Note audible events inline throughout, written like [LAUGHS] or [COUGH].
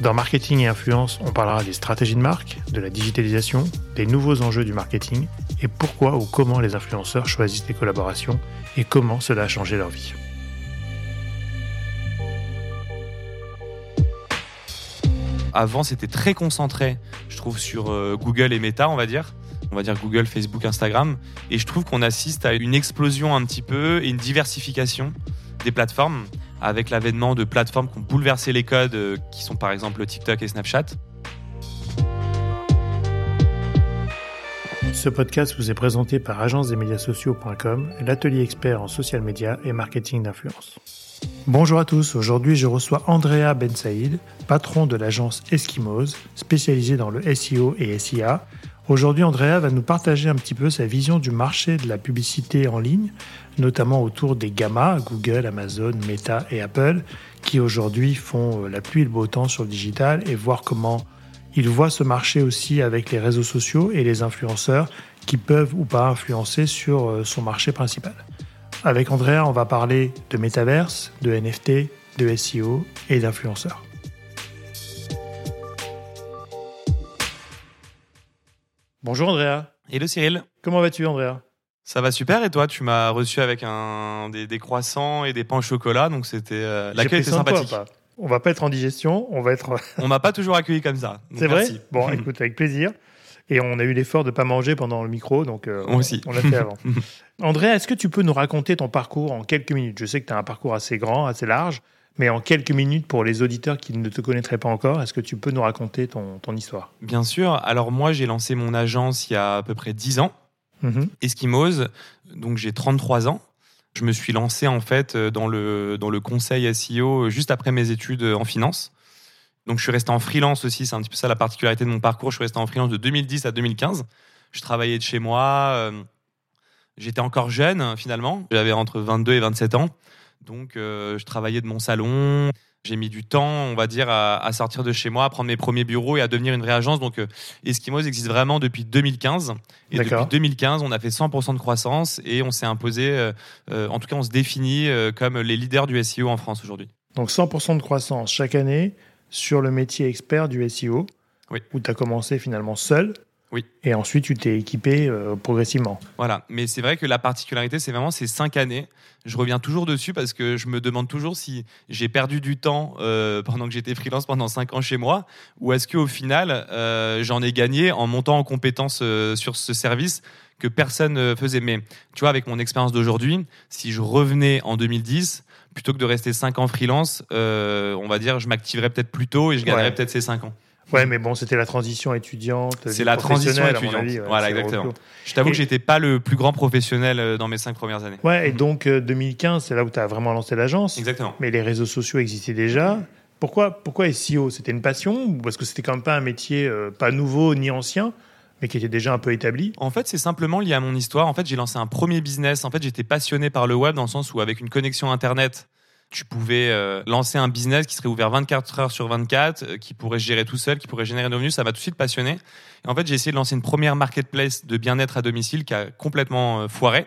Dans Marketing et Influence, on parlera des stratégies de marque, de la digitalisation, des nouveaux enjeux du marketing et pourquoi ou comment les influenceurs choisissent les collaborations et comment cela a changé leur vie. Avant, c'était très concentré, je trouve, sur euh, Google et Meta, on va dire. On va dire Google, Facebook, Instagram. Et je trouve qu'on assiste à une explosion un petit peu et une diversification des plateformes avec l'avènement de plateformes qui ont bouleversé les codes, euh, qui sont par exemple TikTok et Snapchat. Ce podcast vous est présenté par agence-des-médias-sociaux.com, l'atelier expert en social media et marketing d'influence. Bonjour à tous, aujourd'hui je reçois Andrea Ben Saïd, patron de l'agence Eskimos, spécialisée dans le SEO et SIA. Aujourd'hui, Andrea va nous partager un petit peu sa vision du marché de la publicité en ligne, notamment autour des gammas, Google, Amazon, Meta et Apple, qui aujourd'hui font euh, la pluie et le beau temps sur le digital, et voir comment il voit ce marché aussi avec les réseaux sociaux et les influenceurs qui peuvent ou pas influencer sur euh, son marché principal. Avec Andrea, on va parler de métaverse, de NFT, de SEO et d'influenceurs. Bonjour Andrea. Hello Cyril. Comment vas-tu Andrea? Ça va super et toi tu m'as reçu avec un, des, croissants et des pains au chocolat donc c'était euh, l'accueil était sympathique. On va pas être en digestion, on va être. [LAUGHS] on m'a pas toujours accueilli comme ça. C'est vrai? Bon, [LAUGHS] écoute, avec plaisir. Et on a eu l'effort de pas manger pendant le micro, donc euh, aussi. on l'a fait [LAUGHS] avant. André, est-ce que tu peux nous raconter ton parcours en quelques minutes? Je sais que tu as un parcours assez grand, assez large, mais en quelques minutes pour les auditeurs qui ne te connaîtraient pas encore, est-ce que tu peux nous raconter ton, ton histoire? Bien sûr. Alors moi, j'ai lancé mon agence il y a à peu près 10 ans, mm donc j'ai 33 ans. Je me suis lancé en fait euh, dans le, dans le conseil SEO euh, juste après mes études euh, en finance. Donc je suis resté en freelance aussi, c'est un petit peu ça la particularité de mon parcours. Je suis resté en freelance de 2010 à 2015. Je travaillais de chez moi. J'étais encore jeune finalement. J'avais entre 22 et 27 ans. Donc je travaillais de mon salon. J'ai mis du temps, on va dire, à, sortir de chez moi, à prendre mes premiers bureaux et à devenir une vraie agence. Donc, euh, Eskimos existe vraiment depuis 2015. Et depuis 2015, on a fait 100% de croissance et on s'est imposé, euh, euh, en tout cas, on se définit comme les leaders du SEO en France aujourd'hui. Donc, 100% de croissance chaque année sur le métier expert du SEO, oui. où tu as commencé finalement seul. Oui. Et ensuite, tu t'es équipé progressivement. Voilà. Mais c'est vrai que la particularité, c'est vraiment ces cinq années je reviens toujours dessus parce que je me demande toujours si j'ai perdu du temps euh, pendant que j'étais freelance pendant 5 ans chez moi ou est-ce qu'au final euh, j'en ai gagné en montant en compétence euh, sur ce service que personne ne faisait. Mais tu vois, avec mon expérience d'aujourd'hui, si je revenais en 2010, plutôt que de rester 5 ans freelance, on va dire, je m'activerais peut-être plus tôt et je gagnerais peut-être ces 5 ans. Ouais, mais bon, c'était la transition étudiante. C'est la transition étudiante. voilà, exactement. Je t'avoue que j'étais pas le plus grand professionnel euh, dans mes cinq premières années. Ouais, et donc 2015, euh, c'est là où tu as vraiment lancé l'agence. Exactement. Mais les réseaux sociaux existaient déjà. Pourquoi, pourquoi SEO C'était une passion ou parce que c'était quand même pas un métier euh, pas nouveau ni ancien mais qui était déjà un peu établi? En fait, c'est simplement lié à mon histoire. En fait, j'ai lancé un premier business. En fait, j'étais passionné par le web dans le sens où, avec une connexion Internet, tu pouvais euh, lancer un business qui serait ouvert 24 heures sur 24, euh, qui pourrait gérer tout seul, qui pourrait générer des revenus. Ça m'a tout de suite passionné. Et en fait, j'ai essayé de lancer une première marketplace de bien-être à domicile qui a complètement euh, foiré.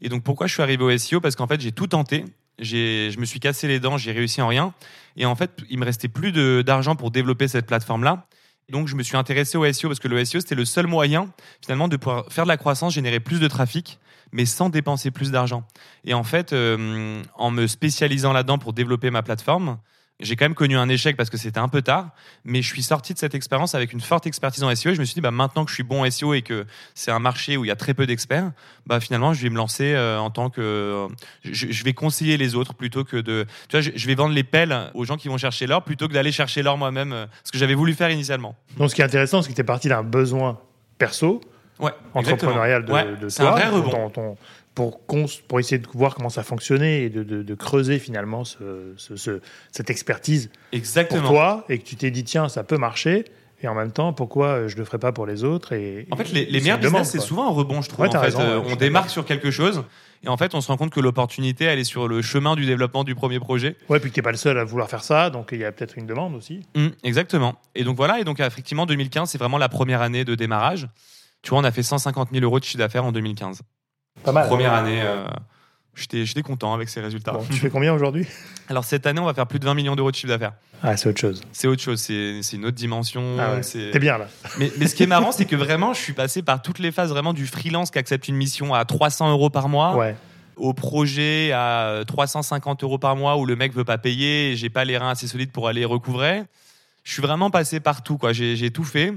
Et donc, pourquoi je suis arrivé au SEO Parce qu'en fait, j'ai tout tenté. Je me suis cassé les dents, j'ai réussi en rien. Et en fait, il me restait plus d'argent pour développer cette plateforme-là. Donc, je me suis intéressé au SEO parce que le SEO, c'était le seul moyen, finalement, de pouvoir faire de la croissance, générer plus de trafic mais sans dépenser plus d'argent. Et en fait, euh, en me spécialisant là-dedans pour développer ma plateforme, j'ai quand même connu un échec parce que c'était un peu tard, mais je suis sorti de cette expérience avec une forte expertise en SEO. Et je me suis dit, bah, maintenant que je suis bon en SEO et que c'est un marché où il y a très peu d'experts, bah, finalement, je vais me lancer euh, en tant que. je, vais conseiller les autres plutôt que de. Tu vois, je, vais vendre les pelles aux gens qui vont chercher l'or plutôt que d'aller chercher l'or moi-même, euh, ce que j'avais voulu faire initialement. Donc, ce qui est intéressant, c'est que tu es parti d'un besoin perso ouais, entrepreneurial de, ouais, de toi, un vrai rebond. pour, pour essayer de voir comment ça fonctionnait et de, de, creuser finalement ce, ce, cette expertise exactement. pour toi et que tu t'es dit tiens ça peut marcher Et en même temps, pourquoi je le ferais pas pour les autres et, En fait, les, les c'est meilleurs business, c'est souvent un rebond, je trouve. Ouais, en t'as fait, raison, Euh, on démarque sur quelque chose. Et en fait, on se rend compte que l'opportunité, elle est sur le chemin du développement du premier projet. Ouais, puis que t'es pas le seul à vouloir faire ça, donc il y a peut-être une demande aussi. Mm, exactement. Et donc voilà, et donc effectivement, 2015, c'est vraiment la première année de démarrage. Tu vois, on a fait 150 000 euros de chiffre d'affaires en 2015. Pas mal. Première année, euh, j'étais content avec ces résultats. Bon, tu fais combien aujourd'hui? [LAUGHS] Alors cette année, on va faire plus de 20 millions d'euros de chiffre d'affaires. Ah, c'est autre chose. C'est autre chose, c'est une autre dimension. Ah ouais. T'es bien là. mais, mais ce qui est marrant, c'est que [LAUGHS] vraiment, je suis passé par toutes les phases vraiment du freelance qui accepte une mission à 300 euros par mois, Ouais. au projet à 350 euros par mois où le mec veut pas payer, et j'ai pas les reins assez solides pour aller recouvrer. Je suis vraiment passé par tout, quoi. J'ai tout fait.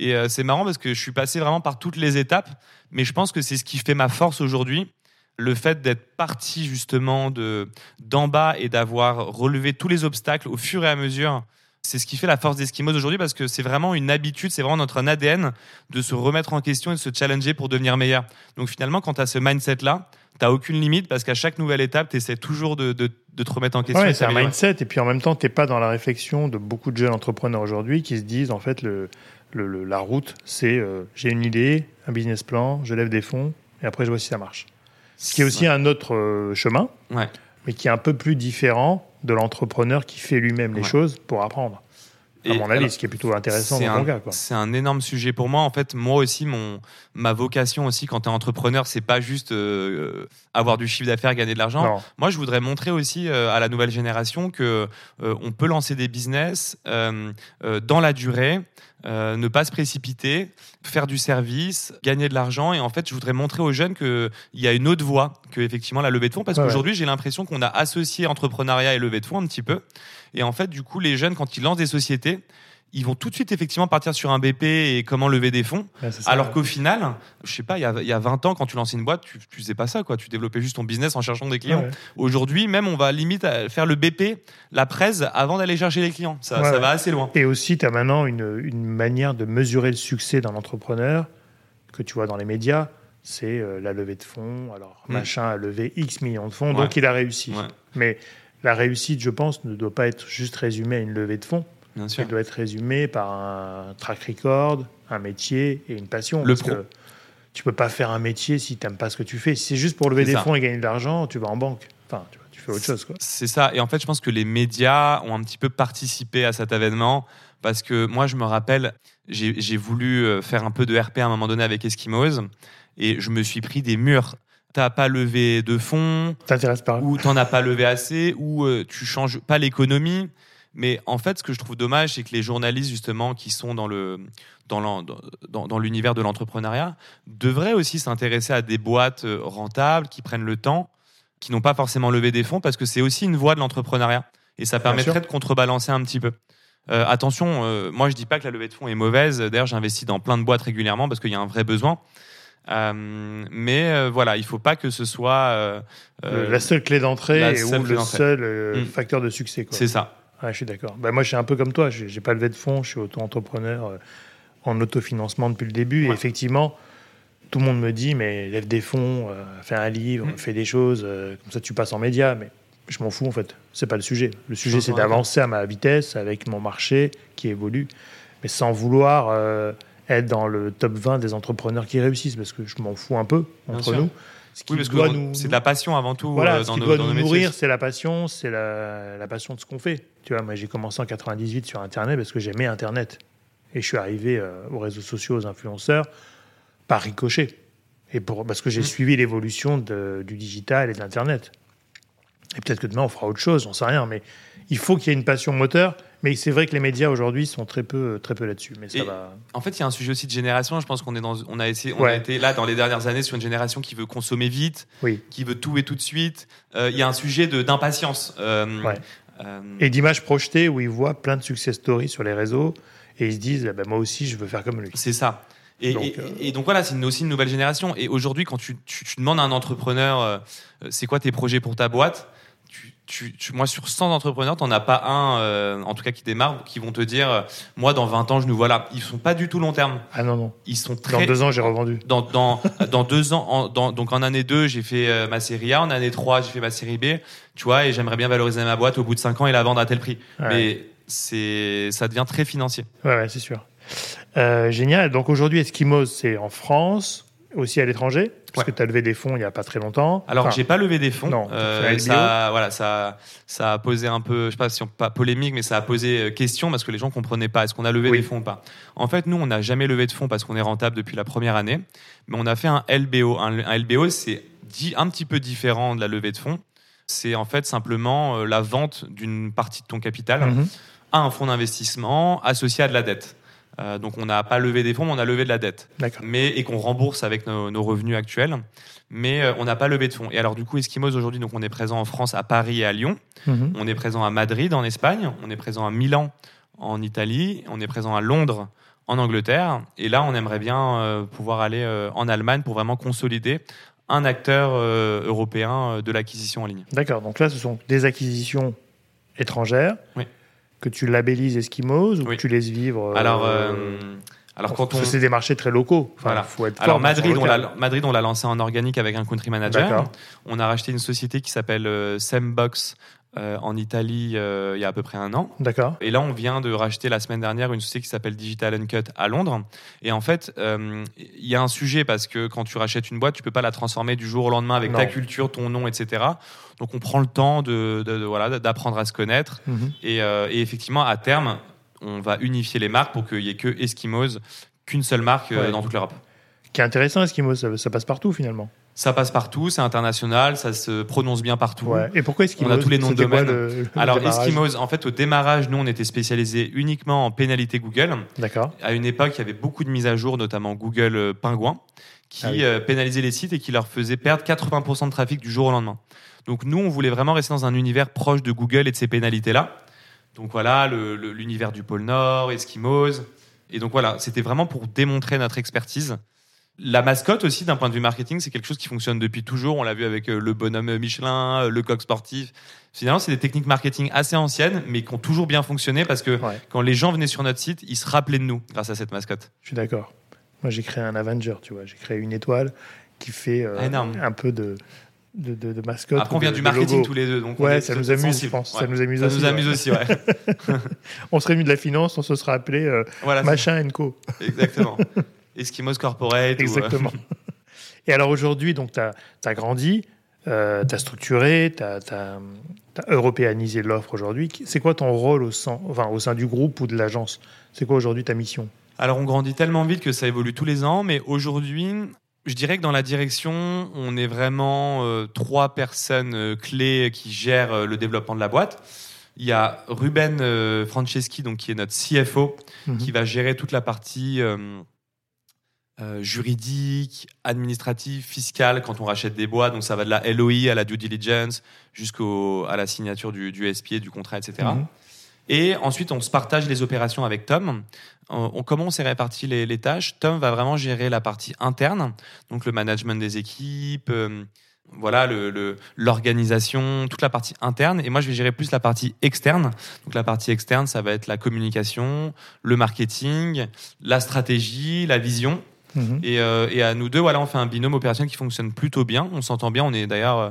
Et euh, c'est marrant parce que je suis passé vraiment par toutes les étapes. Mais je pense que c'est ce qui fait ma force aujourd'hui. Le fait d'être parti justement de d'en bas et d'avoir relevé tous les obstacles au fur et à mesure. C'est ce qui fait la force d'Eskimos aujourd'hui parce que c'est vraiment une habitude, c'est vraiment notre ADN de se remettre en question et de se challenger pour devenir meilleur. Donc finalement, quand tu as ce mindset-là, tu aucune limite parce qu'à chaque nouvelle étape, tu essaies toujours de, de- de te remettre en question. Ouais, c'est un mindset. Et puis en même temps, t'es pas dans la réflexion de beaucoup de jeunes entrepreneurs aujourd'hui qui se disent en fait le, le- le- la route, c'est euh, j'ai une idée, un business plan, je lève des fonds et après je vois si ça marche. Ce qui est aussi un autre euh, chemin, Ouais. mais qui est un peu plus différent de l'entrepreneur qui fait lui-même les choses pour apprendre. À Et mon avis, alors, ce qui est plutôt intéressant c'est dans un, ton cas. C'est un énorme sujet pour moi. En fait, moi aussi, mon, ma vocation aussi, quand tu es entrepreneur, c'est pas juste euh, avoir du chiffre d'affaires, gagner de l'argent. Moi, je voudrais montrer aussi euh, à la nouvelle génération que euh, on peut lancer des business euh, dans la durée, euh, ne pas se précipiter, faire du service, gagner de l'argent. Et en fait, je voudrais montrer aux jeunes qu'il y a une autre voie que effectivement la levée de fonds, parce Ouais, qu'aujourd'hui, j'ai l'impression qu'on a associé entrepreneuriat et levée de fonds un petit peu. Et en fait, du coup, les jeunes, quand ils lancent des sociétés, ils vont tout de suite effectivement partir sur un BP et comment lever des fonds. Ouais, c'est ça. Alors qu'au final, je sais pas, il y a, y a 20 ans, quand tu lançais une boîte, tu, tu faisais pas ça, quoi. Tu développais juste ton business en cherchant des clients. Ouais. Aujourd'hui, même, on va limite faire le BP, la presse, avant d'aller chercher les clients. Ça, ça va assez loin. Et aussi, tu as maintenant une, une manière de mesurer le succès d'un entrepreneur que tu vois dans les médias. C'est euh, la levée de fonds. Alors, Mm. machin a levé X millions de fonds, donc il a réussi. Mais la réussite, je pense, ne doit pas être juste résumée à une levée de fonds. Bien sûr. Elle doit être résumée par un track record, un métier et une passion. Le parce pro. que tu peux pas faire un métier si tu n'aimes pas ce que tu fais. Si c'est juste pour lever des ça. fonds et gagner de l'argent, tu vas en banque. Enfin, tu, vois, tu fais autre chose. C'est ça. Et en fait, je pense que les médias ont un petit peu participé à cet événement parce que moi, je me rappelle, j'ai j'ai voulu euh, faire un peu de RP à un moment donné avec Eskimos et je me suis pris des murs. T'as pas levé de fonds, ou t'en as pas levé assez, ou euh, tu changes pas l'économie. Mais en fait, ce que je trouve dommage, c'est que les journalistes justement qui sont dans le dans l'univers de l'entrepreneuriat devraient aussi s'intéresser à des boîtes euh, rentables qui prennent le temps, qui n'ont pas forcément levé des fonds, parce que c'est aussi une voie de l'entrepreneuriat et ça permettrait sûr. de contrebalancer un petit peu. Euh, attention, euh, moi je dis pas que la levée de fonds est mauvaise. D'ailleurs, j'investis dans plein de boîtes régulièrement parce qu'il y a un vrai besoin. Euh, mais euh, voilà, il faut pas que ce soit. euh, la seule clé d'entrée ou le seul Mm. facteur de succès. C'est ça. Ouais, je suis d'accord. Bah, moi, je suis un peu comme toi. J'ai j'ai pas levé de fonds. Je suis auto-entrepreneur en autofinancement depuis le début. Et effectivement, tout le monde me dit mais lève des fonds, fais un livre, Mm. fais des choses. comme ça, tu passes en média. Mais je m'en fous en fait. C'est pas le sujet. Le sujet, c'est d'avancer à ma vitesse avec mon marché qui évolue, mais sans vouloir être dans le top 20 des entrepreneurs qui réussissent parce que je m'en fous un peu entre nous. Ce qui Oui, parce que doit on- nous- c'est de la passion avant tout voilà, euh, ce qui nos, doit dans nous nourrir, c'est la passion, c'est la, la passion de ce qu'on fait. Tu vois, moi j'ai commencé en 98 sur Internet parce que j'aimais Internet. Et je suis arrivé euh, aux réseaux sociaux, aux influenceurs, par ricochet. Et pour, parce que j'ai Mhm. suivi l'évolution du digital et de l'Internet. Et peut-être que demain on fera autre chose, j'en sais rien. Mais il faut qu'il y ait une passion moteur. Mais c'est vrai que les médias aujourd'hui sont très peu, très peu là-dessus. Mais ça Et- va. En fait, il y a un sujet aussi de génération. Je pense qu'on est dans, on a essayé, on a été là dans les dernières années sur une génération qui veut consommer vite, Oui. qui veut tout et tout de suite. Euh, Il y a un sujet d'impatience. Euh, Ouais. euh, Et d'images projetées où ils voient plein de success stories sur les réseaux et ils se disent ah ben, moi aussi je veux faire comme lui. C'est ça. Et Donc, et- euh, et donc voilà, c'est aussi une nouvelle génération. Et aujourd'hui, quand tu, tu- tu demandes à un entrepreneur, euh, c'est quoi tes projets pour ta boîte tu, tu- tu- moi, sur 100 entrepreneurs, t'en as pas un, euh, en tout cas qui démarre, qui vont te dire, euh, moi, dans 20 ans, je nous vois là. Ils sont pas du tout long terme. Ah non, non. Ils sont Dans très. deux ans, j'ai revendu. dans, dans, [LAUGHS] dans deux ans, en, dans- donc en année 2, j'ai fait euh, ma série A, en année 3, j'ai fait ma série B, tu vois, et j'aimerais bien valoriser ma boîte au bout de 5 ans et la vendre à tel prix. Ouais. Mais c'est, ça devient très financier. Ouais, ouais, c'est sûr. Génial. Donc aujourd'hui, Eskimos, c'est en France, aussi à l'étranger, parce Ouais. que tu as levé des fonds il n'y a pas très longtemps. Alors Enfin, j'ai pas levé des fonds. non, Euh, ça, voilà, ça, ça a posé un peu, je sais pas si on pas polémique, mais ça a posé euh, question parce que les gens comprenaient pas est-ce qu'on a levé Oui. des fonds ou pas. En fait, nous, on n'a jamais levé de fonds parce qu'on est rentable depuis la première année, mais on a fait un LBO. Un, un LBO, c'est dit un petit peu différent de la levée de fonds. C'est en fait simplement euh, la vente d'une partie de ton capital Mhm. à un fonds d'investissement associé à de la dette. Euh, donc on n'a pas levé des fonds, mais on a levé de la dette mais et qu'on rembourse avec nos, nos revenus actuels. Mais euh, on n'a pas levé de fonds. Et alors du coup, Eskimos aujourd'hui, donc on est présent en France, à Paris et à Lyon. Mhm. On est présent à Madrid en Espagne. On est présent à Milan en Italie. On est présent à Londres en Angleterre. Et là, on aimerait bien euh, pouvoir aller en Allemagne pour vraiment consolider un acteur européen de l'acquisition en ligne. D'accord. Donc là, ce sont des acquisitions étrangères Oui. Que tu labellises Eskimos ou Oui. que tu laisses vivre. euh, Alors, euh, alors quand on c'est des marchés très locaux. Enfin, Voilà. faut être Alors Madrid, on l'a Madrid, on l'a lancé en organique avec un country manager. On a racheté une société qui s'appelle euh, Sembox euh, en Italie euh, il y a à peu près un an. D'accord. Et là, on vient de racheter la semaine dernière une société qui s'appelle Digital Uncut à Londres. Et en fait, euh, il y a un sujet parce que quand tu rachètes une boîte, tu peux pas la transformer du jour au lendemain avec Non. ta culture, ton nom, etc. Donc, on prend le temps de, de- de- voilà d'apprendre à se connaître. Mhm. Et, et effectivement, à terme, on va unifier les marques pour qu'il y ait que Eskimos, qu'une seule marque Ouais. dans toute l'Europe. Qui est intéressant, Eskimos, ça, ça passe partout finalement. Ça passe partout, c'est international, ça se prononce bien partout. Ouais. Et pourquoi Eskimos On a tous les noms de C'était quoi domaine. le- le Alors démarrage Eskimos, en fait, au démarrage, nous, on était spécialisé uniquement en pénalité Google. D'accord. À une époque, il y avait beaucoup de mises à jour, notamment Google euh, Pingouin, qui Ah oui. euh, pénalisait les sites et qui leur faisait perdre 80% de trafic du jour au lendemain. Donc nous, on voulait vraiment rester dans un univers proche de Google et de ces pénalités-là. Donc voilà, l'univers du pôle Nord, Eskimos. Et donc voilà, c'était vraiment pour démontrer notre expertise. La mascotte aussi, d'un point de vue marketing, c'est quelque chose qui fonctionne depuis toujours. On l'a vu avec euh, le bonhomme Michelin, euh, le coq sportif. Finalement, c'est des techniques marketing assez anciennes, mais qui ont toujours bien fonctionné parce que Ouais. quand les gens venaient sur notre site, ils se rappelaient de nous grâce à cette mascotte. Je suis d'accord. Moi, j'ai créé un Avenger, tu vois. J'ai créé une étoile qui fait euh, Ah, un peu de, de, de, de mascotte. Après, on vient de- du marketing logo. tous les deux, donc on Ouais, ça nous amuse, je pense. Ouais. Ça nous amuse Ça aussi. nous ouais. amuse aussi, ouais. [LAUGHS] On serait mis de la finance, on se serait appelé euh, voilà, Machin Co. exactement. [LAUGHS] Eskimos Corporate. ou, euh, Exactement. [LAUGHS] Et alors aujourd'hui, donc, tu as, grandi, tu as structuré, tu as, européanisé l'offre aujourd'hui. C'est quoi ton rôle au sein, enfin, au sein du groupe ou de l'agence? C'est quoi aujourd'hui ta mission? Alors, on grandit tellement vite que ça évolue tous les ans, mais aujourd'hui, je dirais que dans la direction, on est vraiment euh, trois personnes euh, clés qui gèrent euh, le développement de la boîte. Il y a Ruben euh, Franceschi, donc qui est notre CFO, Mhm. qui va gérer toute la partie euh, juridique, administrative, fiscale quand on rachète des boîtes. Donc ça va de la LOI à la due diligence jusqu'à la signature du, du SPA, du contrat, etc. Mhm. Et ensuite, on se partage les opérations avec Tom. On, on- comment on s'est réparti les, les tâches? Tom va vraiment gérer la partie interne, donc le management des équipes, euh, voilà, le- le- l'organisation, toute la partie interne. Et moi, je vais gérer plus la partie externe. Donc la partie externe, ça va être la communication, le marketing, la stratégie, la vision. Mhm. Et, euh, et à nous deux, voilà, on fait un binôme opérationnel qui fonctionne plutôt bien. On s'entend bien. On est d'ailleurs euh,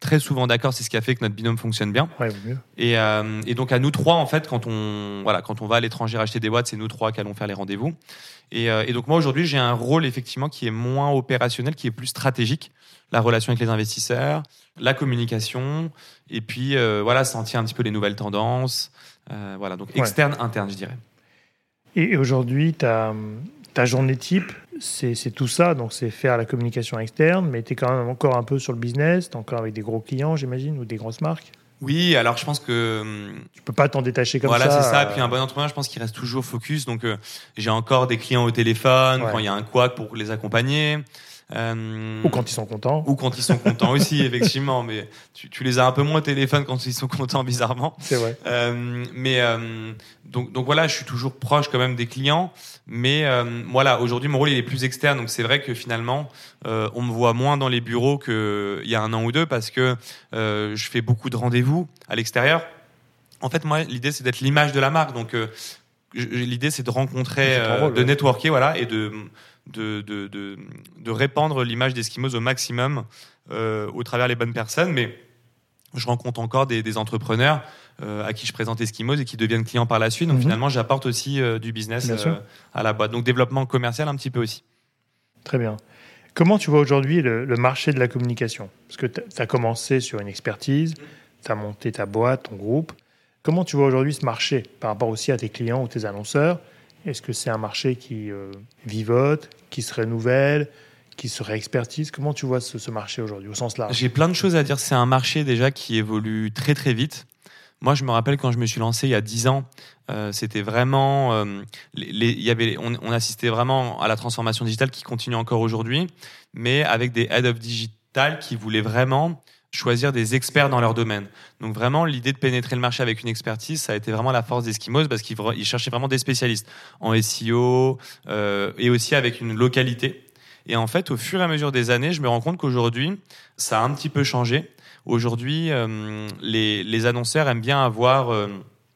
très souvent d'accord. C'est ce qui a fait que notre binôme fonctionne bien. Ouais, vaut mieux. Et, euh, et donc à nous trois, en fait, quand on voilà, quand on va à l'étranger acheter des boîtes, c'est nous trois qui allons faire les rendez-vous. Et, euh, et donc moi aujourd'hui, j'ai un rôle effectivement qui est moins opérationnel, qui est plus stratégique, la relation avec les investisseurs, la communication, et puis euh, voilà, sentir un petit peu les nouvelles tendances. Voilà, donc Ouais. externe, interne, je dirais. Et aujourd'hui, ta, ta journée type, c'est tout ça. Donc, c'est faire la communication externe, mais tu es quand même encore un peu sur le business. Tu es encore avec des gros clients, j'imagine, ou des grosses marques. Oui, alors je pense que hum, Tu peux pas t'en détacher comme voilà, ça. c'est ça. euh, Puis un bon entrepreneur, je pense qu'il reste toujours focus. Donc euh, j'ai encore des clients au téléphone Ouais. quand il y a un couac pour les accompagner. Euh, Ou quand ils sont contents. Ou quand ils sont contents aussi, [LAUGHS] effectivement. Mais tu, tu les as un peu moins au téléphone quand ils sont contents, bizarrement. C'est vrai. Euh, mais euh, donc, donc voilà, je suis toujours proche quand même des clients. Mais voilà, aujourd'hui, mon rôle il est plus externe. Donc c'est vrai que finalement, on me voit moins dans les bureaux qu'il y a un an ou deux parce que je fais beaucoup de rendez-vous à l'extérieur. En fait, moi, l'idée c'est d'être l'image de la marque. Donc l'idée c'est de rencontrer, rôle, de ouais. networker, voilà, et de de, de, de, de répandre l'image d'Eskimos au maximum euh, au travers les bonnes personnes. Mais je rencontre encore des, entrepreneurs euh, à qui je présente Eskimos et qui deviennent clients par la suite. Donc mhm. finalement, j'apporte aussi euh, du business à la boîte. Donc développement commercial un petit peu aussi. Très bien. Comment tu vois aujourd'hui le, marché de la communication? Parce que tu as commencé sur une expertise, tu as monté ta boîte, ton groupe. Comment tu vois aujourd'hui ce marché par rapport aussi à tes clients ou tes annonceurs? Est-ce que c'est un marché qui vivote, qui se renouvelle qui serait expertise. Comment tu vois ce, marché aujourd'hui au sens large? J'ai plein de choses à dire. C'est un marché déjà qui évolue très très vite. Moi, je me rappelle quand je me suis lancé il y a 10 ans, euh, c'était vraiment, euh, y avait, on, assistait vraiment à la transformation digitale qui continue encore aujourd'hui, mais avec des head of digital qui voulaient vraiment choisir des experts dans leur domaine. Donc vraiment, l'idée de pénétrer le marché avec une expertise, ça a été vraiment la force d'Eskimos parce qu'ils cherchaient vraiment des spécialistes en SEO euh, et aussi avec une localité. Et en fait, au fur et à mesure des années, je me rends compte qu'aujourd'hui, ça a un petit peu changé. Aujourd'hui, euh, les, annonceurs aiment bien avoir euh,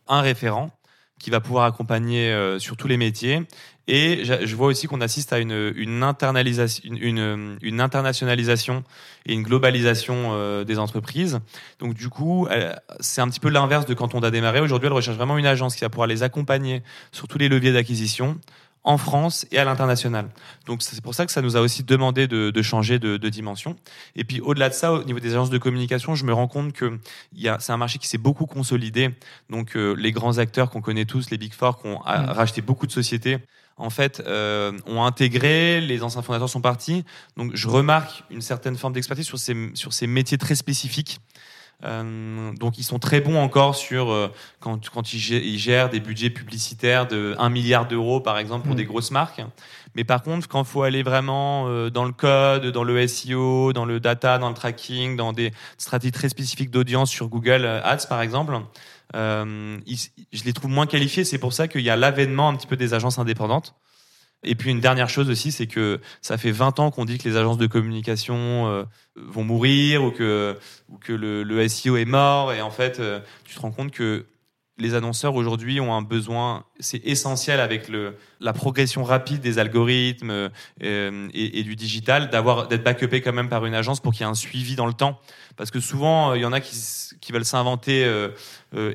un référent qui va pouvoir accompagner sur tous les métiers. Et je vois aussi qu'on assiste à une, une, internalisation, une, une, internationalisation et une globalisation des entreprises. Donc du coup, c'est un petit peu l'inverse de quand on a démarré. Aujourd'hui, elle recherche vraiment une agence qui va pouvoir les accompagner sur tous les leviers d'acquisition, en France et à l'international. Donc c'est pour ça que ça nous a aussi demandé de, de changer de, de, dimension. Et puis au-delà de ça, au niveau des agences de communication, je me rends compte que c'est un marché qui s'est beaucoup consolidé. Donc euh, les grands acteurs qu'on connaît tous, les Big Four, qui ont mm. racheté beaucoup de sociétés, en fait, euh, ont intégré, les anciens fondateurs sont partis. Donc je remarque une certaine forme d'expertise sur ces, sur ces métiers très spécifiques euh, donc ils sont très bons encore sur euh, quand, quand ils, gèrent des budgets publicitaires de 1 milliard d'euros par exemple pour mm. des grosses marques. Mais par contre, quand il faut aller vraiment dans le code, dans le SEO, dans le data, dans le tracking, dans des stratégies très spécifiques d'audience sur Google Ads par exemple, euh, je les trouve moins qualifiés. C'est pour ça qu'il y a l'avènement un petit peu des agences indépendantes. Et puis une dernière chose aussi, c'est que ça fait 20 ans qu'on dit que les agences de communication euh, vont mourir ou que, le, SEO est mort. Et en fait, euh, tu te rends compte que les annonceurs aujourd'hui ont un besoin, c'est essentiel avec le, la progression rapide des algorithmes euh, et, et, du digital, d'avoir d'être backupé quand même par une agence pour qu'il y ait un suivi dans le temps. Parce que souvent, il y en a qui, qui veulent s'inventer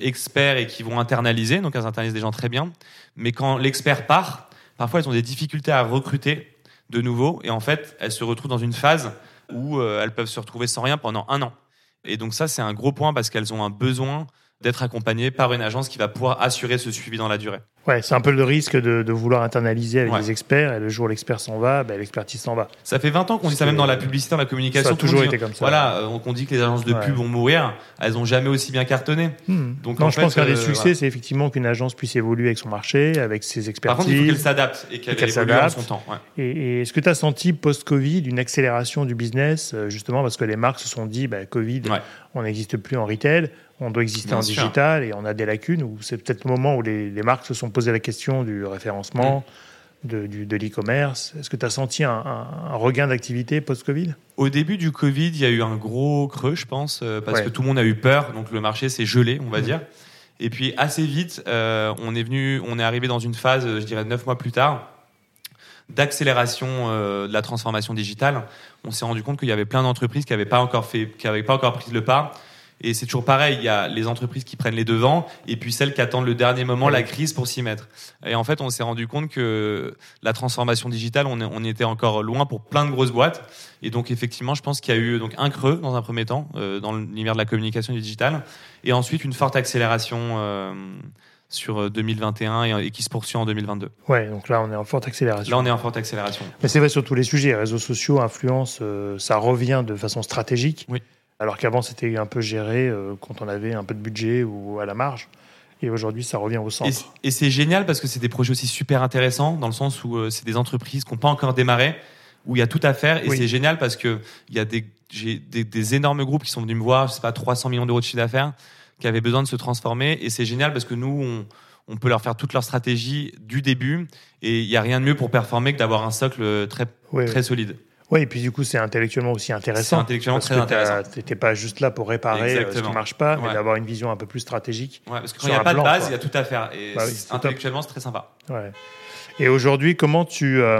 experts et qui vont internaliser, donc elles internalisent des gens très bien. Mais quand l'expert part, parfois elles ont des difficultés à recruter de nouveau et en fait elles se retrouvent dans une phase où euh, elles peuvent se retrouver sans rien pendant un an. Et donc ça c'est un gros point parce qu'elles ont un besoin d'être accompagnées par une agence qui va pouvoir assurer ce suivi dans la durée. Ouais, c'est un peu le risque de, de vouloir internaliser avec des experts et le jour où l'expert s'en va, ben, l'expertise s'en va. Ça fait 20 ans qu'on dit ça même dans la publicité, dans la communication. Ça a toujours été comme ça. Voilà, euh, on dit que les agences de pub vont mourir, elles n'ont jamais aussi bien cartonné. Hmm. Donc, non, je pense qu'un des euh, succès, c'est effectivement qu'une agence puisse évoluer avec son marché, avec ses expertises. Par contre, il faut qu'elle s'adapte et qu'elle évolue en son temps. Et, et est-ce que tu as senti post-Covid une accélération du business, euh, justement parce que les marques se sont dit, bah, Covid, on n'existe plus en retail, on doit exister en digital et on a des lacunes, ou c'est peut-être le moment où les, les marques se sont posé la question du référencement, de, de l'e-commerce. Est-ce que tu as senti un, regain d'activité post-Covid? Au début du Covid, il y a eu un gros creux, je pense, euh, parce que tout le monde a eu peur, donc le marché s'est gelé, on va dire. Et puis assez vite, euh, on est venu, on est arrivé dans une phase, je dirais neuf mois plus tard, d'accélération euh, de la transformation digitale. On s'est rendu compte qu'il y avait plein d'entreprises qui n'avaient pas encore fait, qui n'avaient pas encore pris le pas et c'est toujours pareil, il y a les entreprises qui prennent les devants et puis celles qui attendent le dernier moment, la crise pour s'y mettre. Et en fait, on s'est rendu compte que la transformation digitale, on, on était encore loin pour plein de grosses boîtes. Et donc effectivement, je pense qu'il y a eu donc un creux dans un premier temps euh, dans l'univers de la communication du digital, et ensuite une forte accélération. Euh, sur 2021 et, et, qui se poursuit en 2022. Ouais, donc là on est en forte accélération. Là on est en forte accélération. Mais c'est vrai sur tous les sujets, réseaux sociaux, influence, euh, ça revient de façon stratégique. Oui. Alors qu'avant, c'était un peu géré euh, quand on avait un peu de budget ou à la marge. Et aujourd'hui, ça revient au centre. Et, c'est génial parce que c'est des projets aussi super intéressants dans le sens où euh, c'est des entreprises qui n'ont pas encore démarré, où il y a tout à faire. Et c'est génial parce que il y a des, des, des, énormes groupes qui sont venus me voir, je sais pas, 300 millions d'euros de chiffre d'affaires, qui avaient besoin de se transformer. Et c'est génial parce que nous, on, on peut leur faire toute leur stratégie du début. Et il n'y a rien de mieux pour performer que d'avoir un socle très, très solide. Oui, et puis du coup, c'est intellectuellement aussi intéressant. C'est intellectuellement très intéressant. Tu n'étais pas juste là pour réparer euh, ce qui ne marche pas, mais d'avoir une vision un peu plus stratégique. Ouais, parce que quand il n'y a pas de base, il y a tout à faire. Et bah intellectuellement, c'est très sympa. Ouais. Et aujourd'hui, comment tu, euh,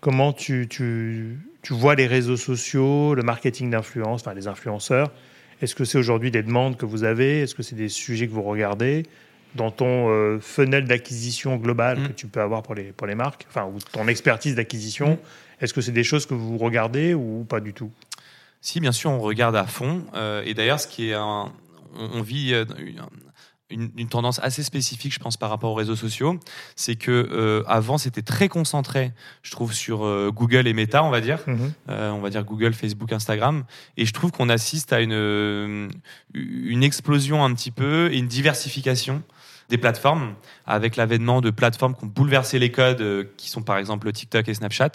comment tu, tu, tu, vois les réseaux sociaux, le marketing d'influence, enfin les influenceurs? Est-ce que c'est aujourd'hui des demandes que vous avez? Est-ce que c'est des sujets que vous regardez? Dans ton euh, fenêtre d'acquisition globale Mm. que tu peux avoir pour les, pour les marques, enfin, ou ton expertise d'acquisition Mm. Est-ce que c'est des choses que vous regardez ou pas du tout? Si, bien sûr, on regarde à fond. Euh, et d'ailleurs, ce qui est un, on, on vit euh, une, une tendance assez spécifique, je pense, par rapport aux réseaux sociaux, c'est que euh, avant c'était très concentré, je trouve, sur Google et Meta, on va dire. Euh, on va dire Google, Facebook, Instagram, et je trouve qu'on assiste à une une explosion un petit peu et une diversification des plateformes avec l'avènement de plateformes qui ont bouleversé les codes, euh, qui sont par exemple TikTok et Snapchat.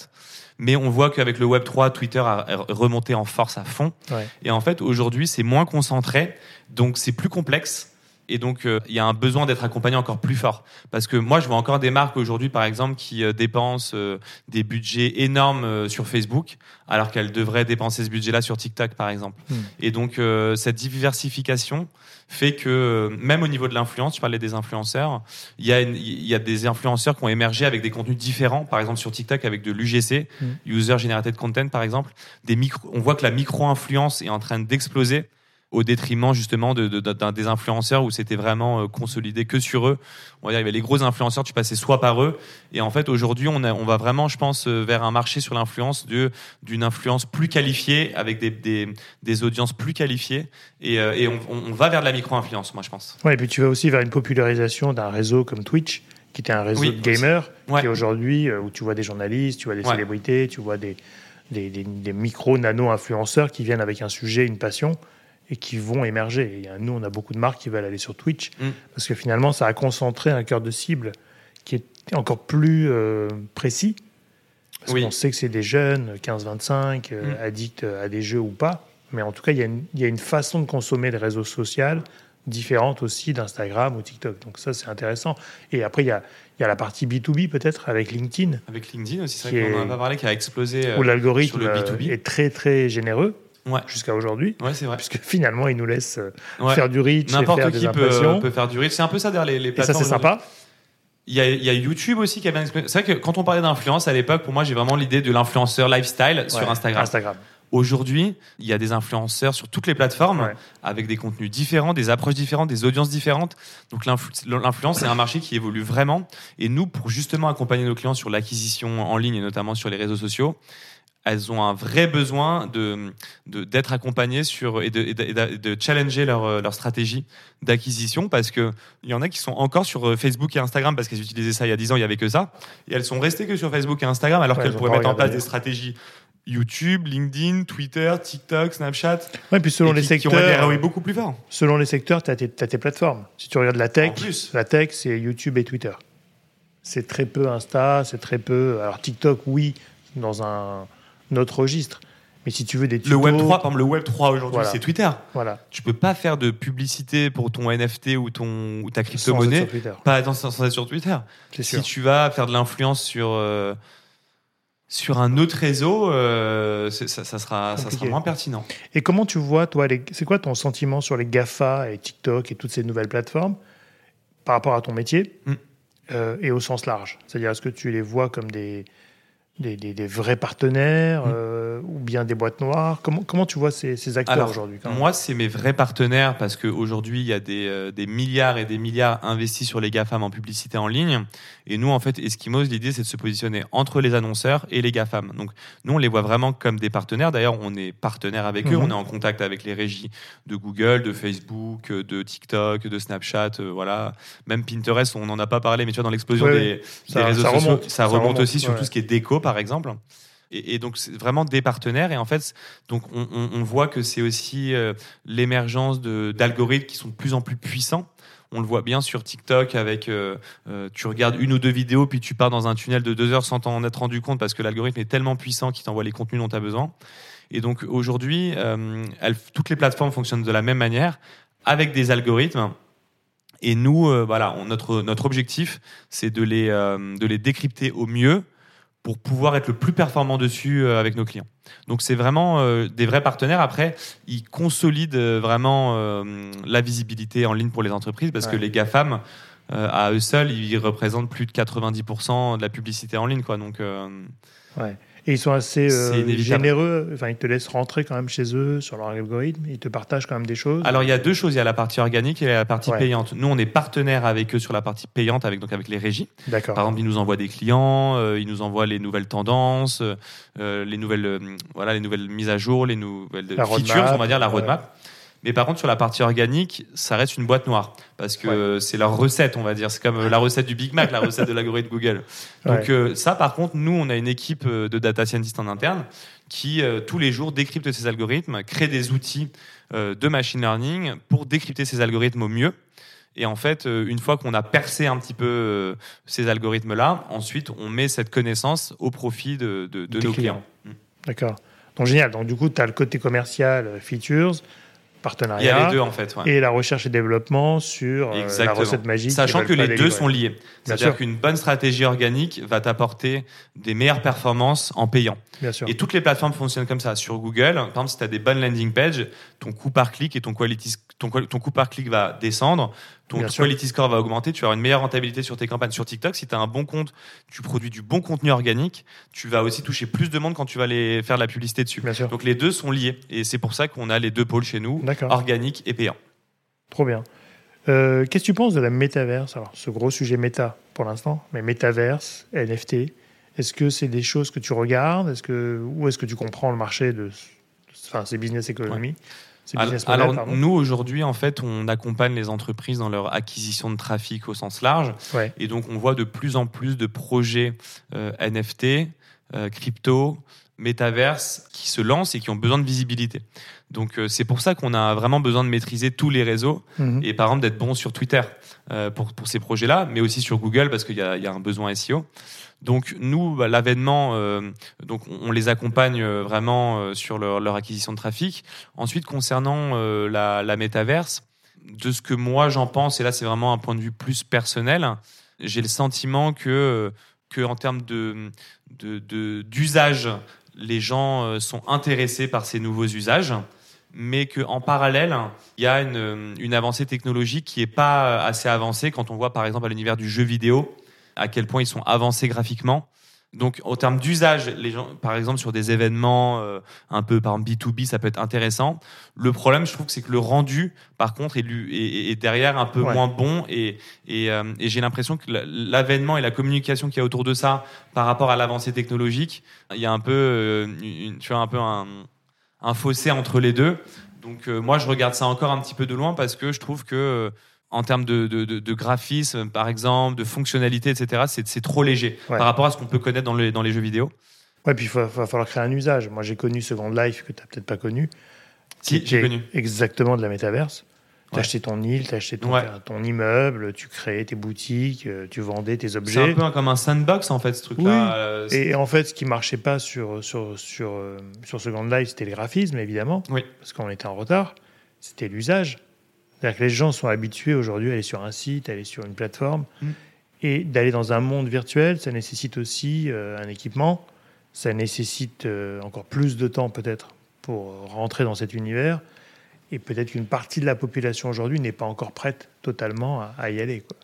Mais on voit qu'avec le Web 3, Twitter a remonté en force à fond. Ouais. Et en fait, aujourd'hui, c'est moins concentré, donc c'est plus complexe. Et donc, euh, il y a un besoin d'être accompagné encore plus fort. Parce que moi, je vois encore des marques aujourd'hui, par exemple, qui euh, dépensent euh, des budgets énormes sur Facebook, alors qu'elles devraient dépenser ce budget-là sur TikTok, par exemple. Hmm. Et donc, cette diversification fait que, euh, même au niveau de l'influence, tu parlais des influenceurs, il y, a une- il y a des influenceurs qui ont émergé avec des contenus différents, par exemple sur TikTok avec de l'UGC, Hmm. User Generated Content, par exemple. Des micro, on voit que la micro-influence est en train d'exploser au détriment justement de, des influenceurs où c'était vraiment euh, consolidé que sur eux. On va dire, il y avait les gros influenceurs, tu passais soit par eux. Et en fait, aujourd'hui, on, va vraiment, je pense, euh, vers un marché sur l'influence d'une influence plus qualifiée, avec des, des, des audiences plus qualifiées. Et, euh, et on, va vers de la micro-influence, moi, je pense. Ouais, et puis tu vas aussi vers une popularisation d'un réseau comme Twitch, qui était un réseau Oui, de gamers, Ouais. qui aujourd'hui, où tu vois des journalistes, tu vois des Ouais. célébrités, tu vois des, des, des- des micro-nano-influenceurs qui viennent avec un sujet, une passion, et qui vont émerger. Et, euh, nous, on a beaucoup de marques qui veulent aller sur Twitch, Mm. parce que finalement, ça a concentré un cœur de cible qui est encore plus euh, précis. Parce Oui. qu'on sait que c'est des jeunes, 15-25, euh, Mm. addicts à des jeux ou pas. Mais en tout cas, il y, a une- il y a une façon de consommer les réseaux sociaux différente aussi d'Instagram ou TikTok. Donc ça, c'est intéressant. Et après, il y a, il y a la partie B2B peut-être avec LinkedIn, Avec LinkedIn aussi, c'est vrai qu'on est- en a pas parlé, qui a explosé. euh, où l'algorithme sur le B2B. est très très généreux Ouais. jusqu'à aujourd'hui, Ouais, c'est vrai. puisque finalement, il nous laisse euh, Ouais. faire du reach et faire N'importe des qui peut, impressions. peut faire du reach. C'est un peu ça derrière les, les et ça, plateformes. c'est sympa. Il y, a, il y a YouTube aussi qui a bien explosé. C'est vrai que quand on parlait d'influence à l'époque, pour moi, j'ai vraiment l'idée de l'influenceur lifestyle sur Instagram. Instagram. Aujourd'hui, il y a des influenceurs sur toutes les plateformes Ouais. avec des contenus différents, des approches différentes, des audiences différentes. Donc l'influ- l'influence, c'est un marché qui évolue vraiment. Et nous, pour justement accompagner nos clients sur l'acquisition en ligne et notamment sur les réseaux sociaux, elles ont un vrai besoin de de- d'être accompagnées sur et de, et de, et de- de challenger leur euh, leur stratégie d'acquisition parce que il y en a qui sont encore sur euh, Facebook et Instagram parce qu'elles utilisaient ça il y a 10 ans il y avait que ça et elles sont restées que sur Facebook et Instagram alors Ouais, qu'elles pourraient mettre en place des stratégies YouTube, LinkedIn, Twitter, TikTok, Snapchat Ouais, puis selon et les qui, qui ont secteurs, des ROI beaucoup plus forts. selon les secteurs, tu as, tes plateformes. Si tu regardes la tech, plus. la tech, c'est YouTube et Twitter. C'est très peu Insta, c'est très peu. Alors TikTok, oui, dans un autre registre. Mais si tu veux des tutos, Le Web 3, par exemple, le Web 3 aujourd'hui, Voilà. c'est Twitter. voilà, Tu peux pas faire de publicité pour ton NFT ou ton ou ta crypto-monnaie sur Twitter, pas dans, sans être sur Twitter. c'est Si sûr. tu vas faire de l'influence sur euh, sur un autre réseau, euh, ça, ça sera ça sera moins pertinent. Et comment tu vois, toi, les... c'est quoi ton sentiment sur les GAFA et TikTok et toutes ces nouvelles plateformes par rapport à ton métier Mm. euh, et au sens large? C'est-à-dire, est-ce que tu les vois comme des, des, des- des vrais partenaires Mm. euh, ou bien des boîtes noires comment, comment tu vois ces, ces acteurs aujourd'hui Moi, c'est mes vrais partenaires parce qu'aujourd'hui, il y a des, euh, des milliards et des milliards investis sur les GAFAM en publicité en ligne. Et nous, en fait, Eskimos, l'idée, c'est de se positionner entre les annonceurs et les GAFAM. Donc, nous, on les voit vraiment comme des partenaires. D'ailleurs, on est partenaire avec eux. Mhm. On est en contact avec les régies de Google, de Facebook, de TikTok, de Snapchat. euh, voilà. Même Pinterest, on n'en a pas parlé, mais tu vois, dans l'explosion des, Ça- réseaux ça sociaux, remonte. ça Ça remonte aussi sur tout ce qui est déco, par exemple. Et, donc, c'est vraiment des partenaires. Et en fait, donc on, voit que c'est aussi euh, l'émergence d'algorithmes qui sont de plus en plus puissants. On le voit bien sur TikTok avec, euh, euh, tu regardes une ou deux vidéos, puis tu pars dans un tunnel de deux heures sans t'en être rendu compte parce que l'algorithme est tellement puissant qu'il t'envoie les contenus dont tu as besoin. Et donc aujourd'hui, euh, toutes les plateformes fonctionnent de la même manière avec des algorithmes. Et nous, voilà, notre, notre objectif, c'est de les, de les décrypter au mieux pour pouvoir être le plus performant dessus euh, avec nos clients. Donc c'est vraiment euh, des vrais partenaires. Après, ils consolident euh, vraiment euh, la visibilité en ligne pour les entreprises parce que les GAFAM, euh, à eux seuls, ils représentent plus de 90% de la publicité en ligne. Quoi. Donc, euh, Ouais. Et ils sont assez euh, généreux. Enfin, ils te laissent rentrer quand même chez eux sur leur algorithme. Ils te partagent quand même des choses. Alors il y a deux choses, il y a la partie organique et la partie Ouais. payante. Nous on est partenaire avec eux sur la partie payante avec donc avec les régies. D'accord. Par exemple, ils nous envoient des clients, euh, ils nous envoient les nouvelles tendances, euh, les nouvelles voilà les nouvelles mises à jour, les nouvelles La features, roadmap, on va dire la ouais. Mais par contre sur la partie organique, ça reste une boîte noire parce que c'est leur recette, on va dire. C'est comme euh, la recette du Big Mac, la recette de l'algorithme Google. Donc Ouais. euh, ça, par contre, nous on a une équipe euh, de data scientists en interne qui tous les jours décrypte ces algorithmes, crée des outils de machine learning pour décrypter ces algorithmes au mieux. Et en fait, une fois qu'on a percé un petit peu ces algorithmes-là, ensuite on met cette connaissance au profit de, de, de Des nos clients. clients. D'accord. Donc génial. Donc du coup, tu as le côté commercial, euh, features, Il y partenariat. a les deux en fait. ouais. Et la recherche et développement sur euh, la recette magique. Sachant que les deux sont liés. C'est-à-dire qu'une bonne stratégie organique va t'apporter des meilleures performances en payant. Bien sûr. Et toutes les plateformes fonctionnent comme ça. Sur Google, par exemple, si tu as des bonnes landing pages, ton coût par clic et ton, quality, ton, ton coût par clic va descendre, ton Bien sûr. quality score va augmenter, tu vas avoir une meilleure rentabilité sur tes campagnes. Sur TikTok, si tu as un bon compte, tu produis du bon contenu organique, tu vas aussi toucher plus de monde quand tu vas aller faire de la publicité dessus. Bien sûr. Donc les deux sont liés. Et c'est pour ça qu'on a les deux pôles chez nous, organique et payant. Trop bien. Euh, Qu'est-ce que tu penses de la métaverse? Alors, ce gros sujet méta pour l'instant, mais métaverse, NFT, est-ce que c'est des choses que tu regardes? Est-ce que, Ou est-ce que tu comprends le marché de enfin, ces business économies business alors, pardon nous aujourd'hui en fait on accompagne les entreprises dans leur acquisition de trafic au sens large Ouais. et donc on voit de plus en plus de projets euh, NFT, euh, crypto, métaverse qui se lancent et qui ont besoin de visibilité. Donc euh, c'est pour ça qu'on a vraiment besoin de maîtriser tous les réseaux Mhm. et par exemple d'être bon sur Twitter pour, pour ces projets-là, mais aussi sur Google parce qu'il y a, un besoin SEO. Donc nous, bah, l'avènement, euh, donc on, les accompagne euh, vraiment euh, sur leur, acquisition de trafic. Ensuite, concernant euh, la, métaverse, de ce que moi j'en pense, et là c'est vraiment un point de vue plus personnel, j'ai le sentiment que, que en termes d'usage, les gens euh, sont intéressés par ces nouveaux usages mais qu'en parallèle, il y a une, une avancée technologique qui n'est pas assez avancée quand on voit par exemple à l'univers du jeu vidéo à quel point ils sont avancés graphiquement. Donc, en termes d'usage, les gens, par exemple, sur des événements euh, un peu par exemple B2B, ça peut être intéressant. Le problème, je trouve, c'est que le rendu, par contre, est, lu- est- est derrière un peu Ouais. moins bon. Et, et, euh, et j'ai l'impression que la- l'avènement et la communication qu'il y a autour de ça, par rapport à l'avancée technologique, il y a un peu, euh, une- tu vois, un peu un, un fossé entre les deux. Donc, euh, moi, je regarde ça encore un petit peu de loin parce que je trouve que euh, en termes de, de, de- de graphisme, par exemple, de fonctionnalité, etc., c'est trop léger Ouais. par rapport à ce qu'on peut connaître dans les, dans les jeux vidéo. Ouais, puis il va, va falloir créer un usage. Moi, j'ai connu Second Life que tu n'as peut-être pas connu. Si, j'ai connu. Exactement de la métaverse. Tu Ouais. acheté ton île, tu acheté ton, Ouais. ton immeuble, tu créais tes boutiques, euh, tu vendais tes C'est un objets. peu comme un sandbox, en fait, ce truc-là. Euh, Et en fait, ce qui marchait pas sur, sur, sur, euh, sur Second Life, c'était le graphisme, évidemment, Oui. parce qu'on était en retard. C'était l'usage. C'est-à-dire que les gens sont habitués aujourd'hui à aller sur un site, à aller sur une plateforme. Mm. Et d'aller dans un monde virtuel, ça nécessite aussi un équipement. Ça nécessite encore plus de temps, peut-être, pour rentrer dans cet univers. Et peut-être qu'une partie de la population aujourd'hui n'est pas encore prête totalement à, à y aller. Quoi.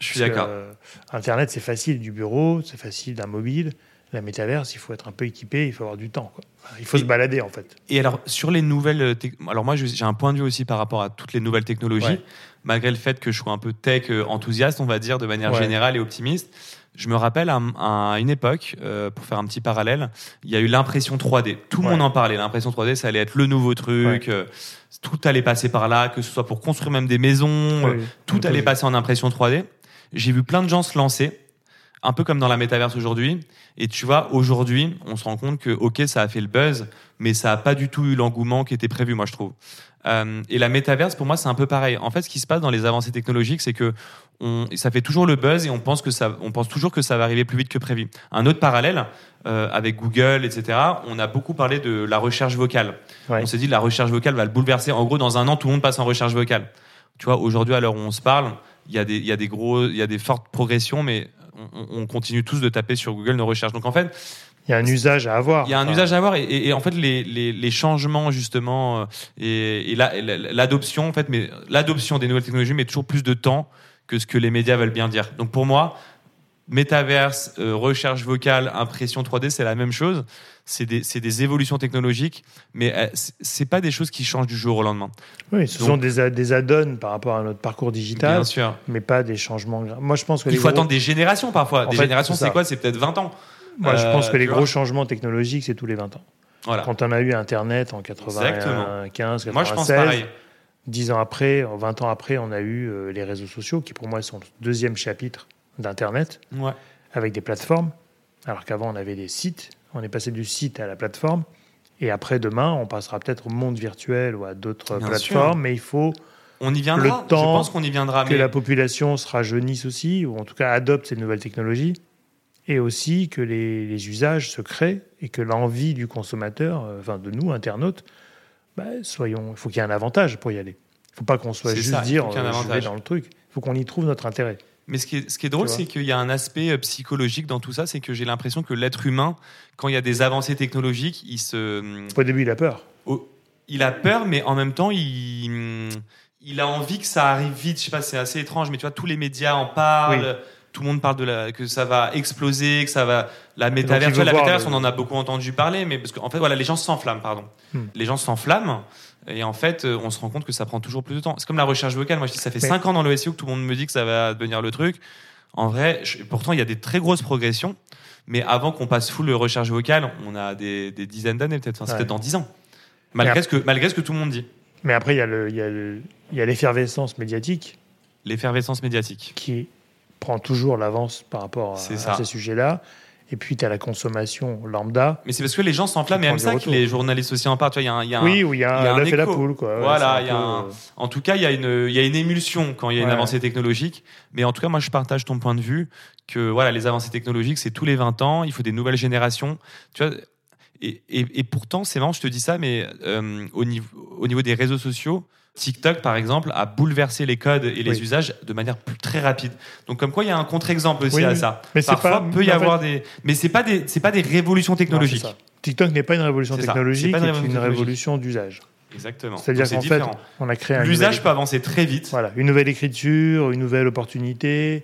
je suis d'accord. euh, Internet, c'est facile du bureau, c'est facile d'un mobile. La métaverse, il faut être un peu équipé, il faut avoir du temps. quoi. Il faut Et- se balader, en fait. Et alors, sur les nouvelles. euh, Alors, moi, j'ai un point de vue aussi par rapport à toutes les nouvelles technologies. Ouais. Malgré le fait que je sois un peu tech euh, enthousiaste, on va dire, de manière Ouais. générale et optimiste. Je me rappelle à, à une époque, euh, pour faire un petit parallèle, il y a eu l'impression 3D. Tout le Ouais. monde en parlait. L'impression 3D, ça allait être le nouveau truc. euh, tout allait passer par là, que ce soit pour construire même des maisons. euh, tout allait passer en impression 3D. J'ai vu plein de gens se lancer, un peu comme dans la métaverse aujourd'hui. Et tu vois, aujourd'hui, on se rend compte que, ok, ça a fait le buzz, mais ça a pas du tout eu l'engouement qui était prévu, moi, je trouve. Euh, et la métaverse, pour moi, c'est un peu pareil. En fait, ce qui se passe dans les avancées technologiques, c'est que on, ça fait toujours le buzz et on pense que ça, on pense toujours que ça va arriver plus vite que prévu. Un autre parallèle euh, avec Google, etc. On a beaucoup parlé de la recherche vocale. Ouais. On s'est dit la recherche vocale va le bouleverser. En gros, dans un an, tout le monde passe en recherche vocale. Tu vois, aujourd'hui, à l'heure où on se parle, il y a des, y a des gros, il y a des fortes progressions, mais on, on continue tous de taper sur Google nos recherches. Donc en fait, Il y a un usage à avoir. il y a un usage à avoir et, et- et en fait les, les, les changements justement euh, et, et la- et la- l'adoption en fait, mais l'adoption des nouvelles technologies met toujours plus de temps que ce que les médias veulent bien dire. Donc pour moi, métaverse, euh, recherche vocale, impression 3D, c'est la même chose. C'est des, des évolutions technologiques, mais euh, c'est- pas des choses qui changent du jour au lendemain. Oui, ce Donc- sont des, add-ons par rapport à notre parcours digital, Bien sûr. mais pas des changements. Moi, je pense que Il faut gros- attendre des générations parfois. En des fait, générations, c'est quoi? C'est peut-être 20 ans. Moi, je Euh, pense que les gros changements technologiques, c'est tous les 20 ans. Voilà. Quand on a eu Internet en 95, 96, Moi, je pense pareil. 10 ans après, 20 ans après, on a eu euh, les réseaux sociaux, qui pour moi sont le deuxième chapitre d'Internet, Ouais. avec des plateformes. Alors qu'avant, on avait des sites. On est passé du site à la plateforme. Et après, demain, on passera peut-être au monde virtuel ou à d'autres Bien plateformes. sûr. Mais il faut On y viendra. Le temps je pense qu'on y viendra. que Mais la population se rajeunisse aussi, ou en tout cas adopte ces nouvelles technologies. Et aussi que les, les usages se créent et que l'envie du consommateur, euh, enfin de nous, internautes, bah, soyons, il faut qu'il y ait un avantage pour y aller. Il ne faut pas qu'on soit juste ça, dire euh, je vais avantage. dans le truc. Il faut qu'on y trouve notre intérêt. Mais ce qui est, ce qui est drôle, c'est qu'il y a un aspect euh, psychologique dans tout ça, c'est que j'ai l'impression que l'être humain, quand il y a des avancées technologiques, il se, Au début, il a peur. il a peur, mais en même temps, il, il a envie que ça arrive vite. Je sais pas, c'est assez étrange, mais tu vois, tous les médias en parlent. Tout le monde parle de la, que ça va exploser, que ça va la métaverse. La métaverse, le- on en a beaucoup entendu parler, mais parce qu'en fait, voilà, les gens s'enflamment, pardon. Hmm. Les gens s'enflamment. Et en fait, euh, on se rend compte que ça prend toujours plus de temps. C'est comme la recherche vocale. Moi, je dis, ça fait Mais- 5 ans dans le SEO que tout le monde me dit que ça va devenir le truc. En vrai, je- pourtant, il y a des très grosses progressions. Mais avant qu'on passe full recherche vocale, on a des, des dizaines d'années peut-être. Enfin, c'est Ouais. peut-être dans 10 ans. Malgré, ce que, malgré ce que tout le monde dit. Mais après, il y a le- il y a le- l'effervescence médiatique L'effervescence médiatique. qui prend toujours l'avance par rapport à, ces sujets-là. Et puis, tu as la consommation lambda. Mais c'est parce que les gens s'enflamment et aiment ça que les journalistes aussi en parlent. Tu vois, il y a un- oui, où il y a, un la poule. Quoi. Voilà, c'est un il y a peu, un- euh, En tout cas, il y, a une, y a une émulsion quand il y a une Ouais. avancée technologique. Mais en tout cas, moi, je partage ton point de vue que voilà, les avancées technologiques, c'est tous les 20 ans. Il faut des nouvelles générations. Tu vois, et, et, et pourtant, c'est marrant, je te dis ça, mais euh, au, niveau, au niveau des réseaux sociaux, TikTok, par exemple, a bouleversé les codes et les usages de manière plus, très rapide. Donc, comme quoi, il y a un contre-exemple aussi Oui, à ça. Mais Parfois, pas- peut y avoir des, mais c'est pas des, c'est pas des révolutions non, technologiques. TikTok n'est pas une révolution technologique, C'est une révolution d'usage. Exactement. C'est-à-dire qu'en c'est fait, on a créé un L'usage peut avancer très vite. Voilà, une nouvelle écriture, une nouvelle opportunité.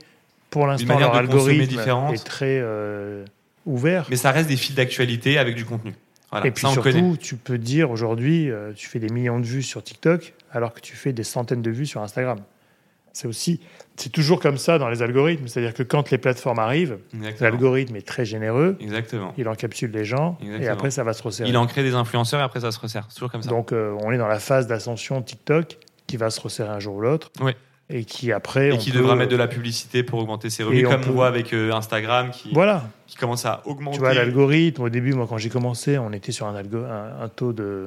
Pour l'instant, leur algorithme est très euh, ouvert. Mais ça reste des fils d'actualité avec du contenu. Voilà, Et puis ça surtout, tu peux dire aujourd'hui, euh, tu fais des millions de vues sur TikTok, alors que tu fais des centaines de vues sur Instagram. C'est aussi, c'est toujours comme ça dans les algorithmes. C'est-à-dire que quand les plateformes arrivent, l'algorithme est très généreux, Exactement. il encapsule les gens, et après ça va se resserrer. Il en crée des influenceurs et après ça se resserre. C'est toujours comme ça. Donc euh, on est dans la phase d'ascension TikTok qui va se resserrer un jour ou l'autre. Oui. Et qui après. et on qui peut- devra mettre de la publicité pour augmenter ses revenus, Et on comme peut- on voit avec euh, Instagram qui, Voilà. qui commence à augmenter. Tu vois, l'algorithme, au début, moi, quand j'ai commencé, on était sur un, algo- un, un taux de.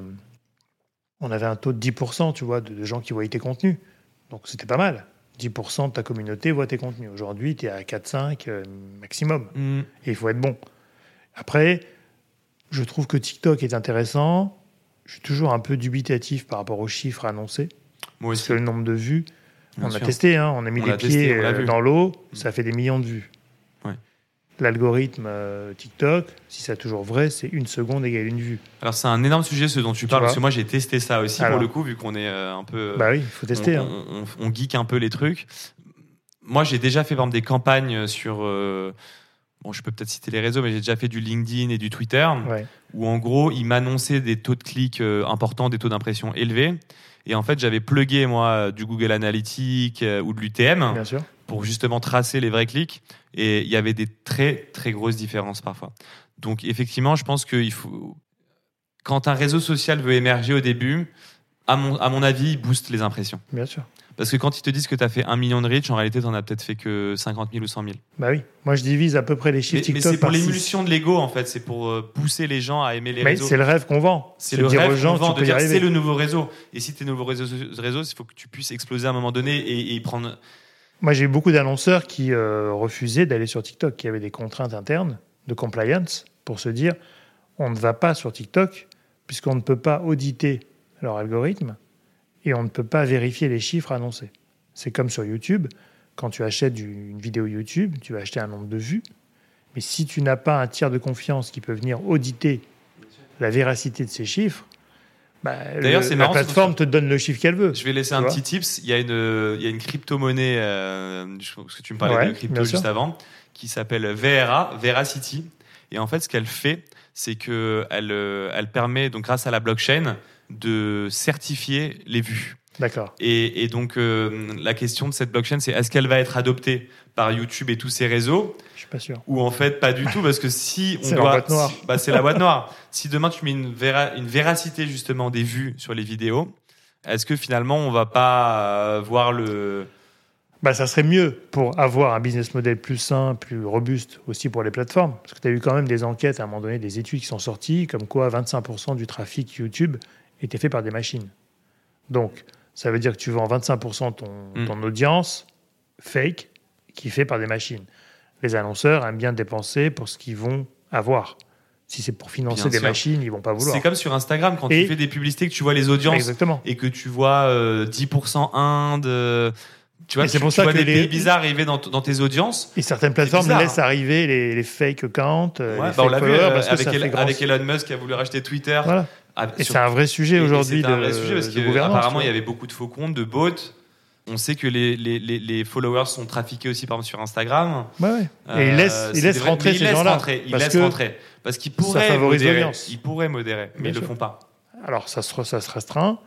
On avait un taux de 10%, tu vois, de, de gens qui voyaient tes contenus. Donc c'était pas mal. 10% de ta communauté voit tes contenus. Aujourd'hui, tu es à 4-5 euh, maximum. Mm. Et il faut être bon. Après, je trouve que TikTok est intéressant. Je suis toujours un peu dubitatif par rapport aux chiffres annoncés. Moi Parce aussi. que le nombre de vues, bien on a testé, hein, on a mis On les pieds testé, euh, dans l'eau, ça fait des millions de vues. Ouais. L'algorithme euh, TikTok, si c'est toujours vrai, c'est une seconde égale une vue. Alors c'est un énorme sujet ce dont tu parles, parce que moi j'ai testé ça aussi Alors. pour le coup, vu qu'on est euh, un peu. bah oui, il faut tester. on, hein. on, geek un peu les trucs. Moi, j'ai déjà fait par exemple, des campagnes sur. euh, bon, je peux peut-être citer les réseaux, mais j'ai déjà fait du LinkedIn et du Twitter, Ouais. où en gros, ils m'annonçaient des taux de clics importants, des taux d'impression élevés. Et en fait, j'avais plugué, moi, du Google Analytics euh, ou de l'UTM pour justement tracer les vrais clics. Et il y avait des très, très grosses différences parfois. Donc, effectivement, je pense qu'il faut. Quand un réseau social veut émerger au début, à mon, à mon avis, il booste les impressions. Bien sûr. Parce que quand ils te disent que tu as fait un million de reach, en réalité, tu as peut-être fait que 50 000 ou 100 000. Bah oui. Moi, je divise à peu près les chiffres mais TikTok c'est pour l'émulsion de l'ego, en fait. C'est pour euh, pousser les gens à aimer les Mais réseaux. c'est le rêve qu'on vend. C'est le dire rêve qu'on vend, de dire c'est le nouveau réseau. Et si tes nouveaux réseaux, réseaux, il faut que tu puisses exploser à un moment donné et, et prendre. Moi, j'ai eu beaucoup d'annonceurs qui euh, refusaient d'aller sur TikTok, qui avaient des contraintes internes de compliance pour se dire on ne va pas sur TikTok puisqu'on ne peut pas auditer leur algorithme et on ne peut pas vérifier les chiffres annoncés. C'est comme sur YouTube. Quand tu achètes une vidéo YouTube, tu vas acheter un nombre de vues. Mais si tu n'as pas un tiers de confiance qui peut venir auditer la véracité de ces chiffres, Bah, D'ailleurs, le- c'est la plateforme te donne le chiffre qu'elle veut. Je vais laisser un petit tips. Il y a une, il y a une crypto-monnaie, euh, parce que tu me parlais Ouais, de crypto juste sûr. avant, qui s'appelle VRA, Veracity. Et en fait, ce qu'elle fait, c'est que elle, euh, elle permet, donc grâce à la blockchain, de certifier les vues. D'accord. Et, et donc, euh, la question de cette blockchain, c'est est-ce qu'elle va être adoptée par YouTube et tous ces réseaux Je suis pas sûr. ou en fait pas du [LAUGHS] tout parce que si on C'est la boîte noire. si- bah, c'est la boîte noire [LAUGHS] si demain tu mets une, véra- une véracité justement des vues sur les vidéos est-ce que finalement on va pas euh, voir le Bah, ça serait mieux pour avoir un business model plus sain, plus robuste aussi pour les plateformes. Parce que tu as eu quand même des enquêtes à un moment donné, des études qui sont sorties, comme quoi 25% du trafic YouTube était fait par des machines. Donc, ça veut dire que tu vends 25% ton, Mm. ton audience fake qui est fait par des machines. Les annonceurs aiment bien dépenser pour ce qu'ils vont avoir. Si c'est pour financer Bien des sûr. machines, ils vont pas vouloir. c'est comme sur Instagram quand Et- tu fais des publicités que tu vois les audiences Exactement. et que tu vois euh, 10% Inde euh, tu vois c'est pour tu ça vois que des les- pays bizarres arriver dans, tes audiences Et certaines plateformes laissent arriver les, les fake accounts, euh, Ouais, les bah, on fake l'a vu euh, que avec, ça El- avec Elon Musk qui a voulu racheter Twitter Voilà. Ah, Et sur- c'est un vrai sujet Et- et aujourd'hui de, vrai sujet parce de que apparemment il y avait beaucoup de faux comptes, de bots. On sait que les, les, les, les followers sont trafiqués aussi par exemple sur Instagram. Ouais. Et Euh, ils laissent, ils c'est laissent rentrer ces gens-là. ils laissent rentrer parce qu'ils pourraient modérer. Ils pourraient modérer, mais Bien ils le sûr. font pas. Alors, ça se, ça se restreint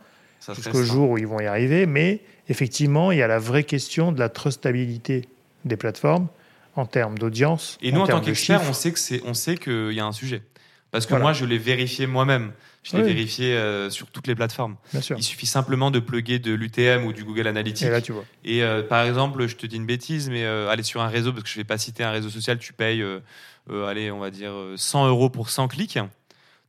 jusqu'au jour où ils vont y arriver, mais effectivement, il y a la vraie question de la trustabilité des plateformes en termes d'audience. Et nous en tant termes de qu'experts, sait on sait qu'il y a un sujet. Parce que Voilà. moi, je l'ai vérifié moi-même. Je l'ai Oui. vérifié euh, sur toutes les plateformes. Bien sûr. Il suffit simplement de plugger de l'UTM ou du Google Analytics. Et là, tu vois. Et euh, par exemple, je te dis une bêtise, mais euh, aller sur un réseau, parce que je vais pas citer un réseau social, tu payes, euh, allez, on va dire euh, 100 euros pour 100 clics.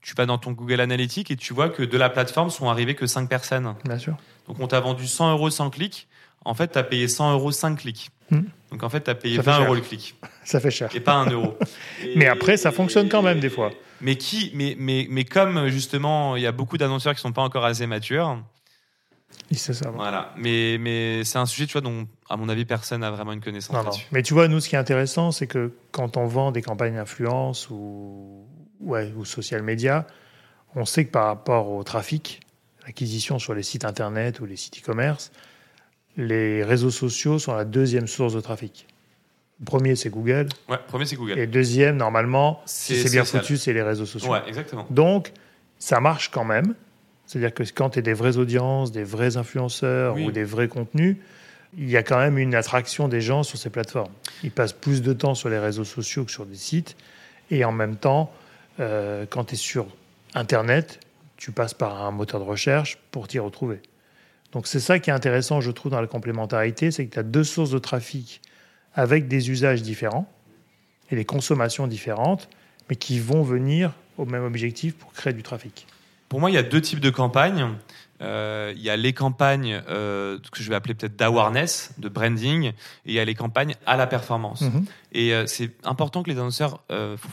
Tu vas dans ton Google Analytics et tu vois que de la plateforme sont arrivées que 5 personnes. Bien sûr. Donc on t'a vendu 100 euros 100 clics. En fait, tu as payé 100 euros 5 clics. Hmm. Donc en fait, tu as payé Ça fait 20 cher. euros le clic [LAUGHS] Ça fait cher. et pas 1 euro. Et- [LAUGHS] Mais après, ça fonctionne quand même, des fois. Mais qui, mais, mais, mais comme justement, il y a beaucoup d'annonceurs qui sont pas encore assez matures. Et c'est ça. Voilà. Mais, mais c'est un sujet, tu vois, dont, à mon avis, personne n'a vraiment une connaissance Non, non. Mais tu vois, nous, ce qui est intéressant, c'est que quand on vend des campagnes d'influence ou, ouais, ou social media, on sait que par rapport au trafic, l'acquisition sur les sites internet ou les sites e-commerce, les réseaux sociaux sont la deuxième source de trafic. Le premier, c'est Google. Ouais, premier, c'est Google. Et deuxième, normalement, si C'est bien foutu, c'est les réseaux sociaux. Ouais, exactement. Donc, ça marche quand même. C'est-à-dire que quand tu as des vraies audiences, des vrais influenceurs Oui. ou des vrais contenus, il y a quand même une attraction des gens sur ces plateformes. Ils passent plus de temps sur les réseaux sociaux que sur des sites. Et en même temps, euh, quand tu es sur Internet, tu passes par un moteur de recherche pour t'y retrouver. Donc c'est ça qui est intéressant, je trouve, dans la complémentarité, c'est que tu as deux sources de trafic avec des usages différents et des consommations différentes, mais qui vont venir au même objectif pour créer du trafic. Pour moi, il y a deux types de campagnes. Euh, il y a les campagnes euh, que je vais appeler peut-être d'awareness, de branding, et il y a les campagnes à la performance. Mhm. Et euh, c'est important que les annonceurs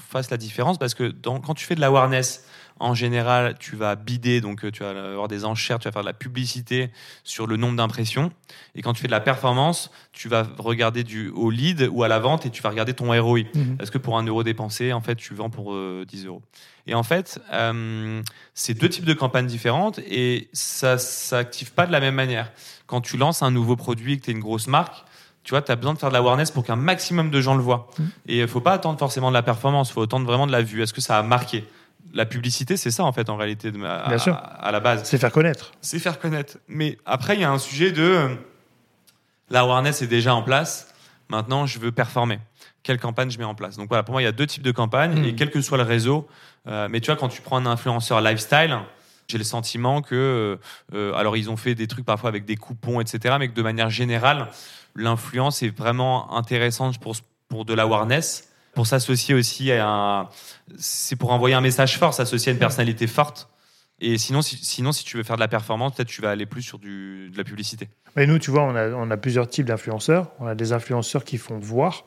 fassent la différence parce que dans, quand tu fais de l'awareness, en général, tu vas bider, donc euh, tu vas avoir des enchères, tu vas faire de la publicité sur le nombre d'impressions. Et quand tu fais de la performance, tu vas regarder du, au lead ou à la vente et tu vas regarder ton ROI. Mhm. Est-ce que pour un euro dépensé, en fait, tu vends pour euh, 10 euros Et en fait, euh, c'est deux types de campagnes différentes et ça s'active pas de la même manière. Quand tu lances un nouveau produit et que tu es une grosse marque, tu vois, tu as besoin de faire de l'awareness pour qu'un maximum de gens le voient. Mhm. Et il faut pas attendre forcément de la performance, il faut attendre vraiment de la vue. Est-ce que ça a marqué? La publicité, c'est ça, en fait, en réalité, de, à, Bien sûr. à- à la base C'est faire connaître. c'est faire connaître. Mais après, il y a un sujet de euh, l'awareness est déjà en place. Maintenant, je veux performer. Quelle campagne je mets en place? Donc voilà, pour moi, il y a deux types de campagnes et quel que soit le réseau. euh, mais tu vois, quand tu prends un influenceur lifestyle, j'ai le sentiment que, euh, alors ils ont fait des trucs parfois avec des coupons, etc. Mais que de manière générale, l'influence est vraiment intéressante pour pour de l'awareness, pour s'associer aussi à un, c'est pour envoyer un message fort, s'associer à une personnalité forte. Et sinon, si, sinon, si tu veux faire de la performance, peut-être tu vas aller plus sur du, de la publicité. Mais nous, tu vois, on a, on a plusieurs types d'influenceurs. On a des influenceurs qui font voir,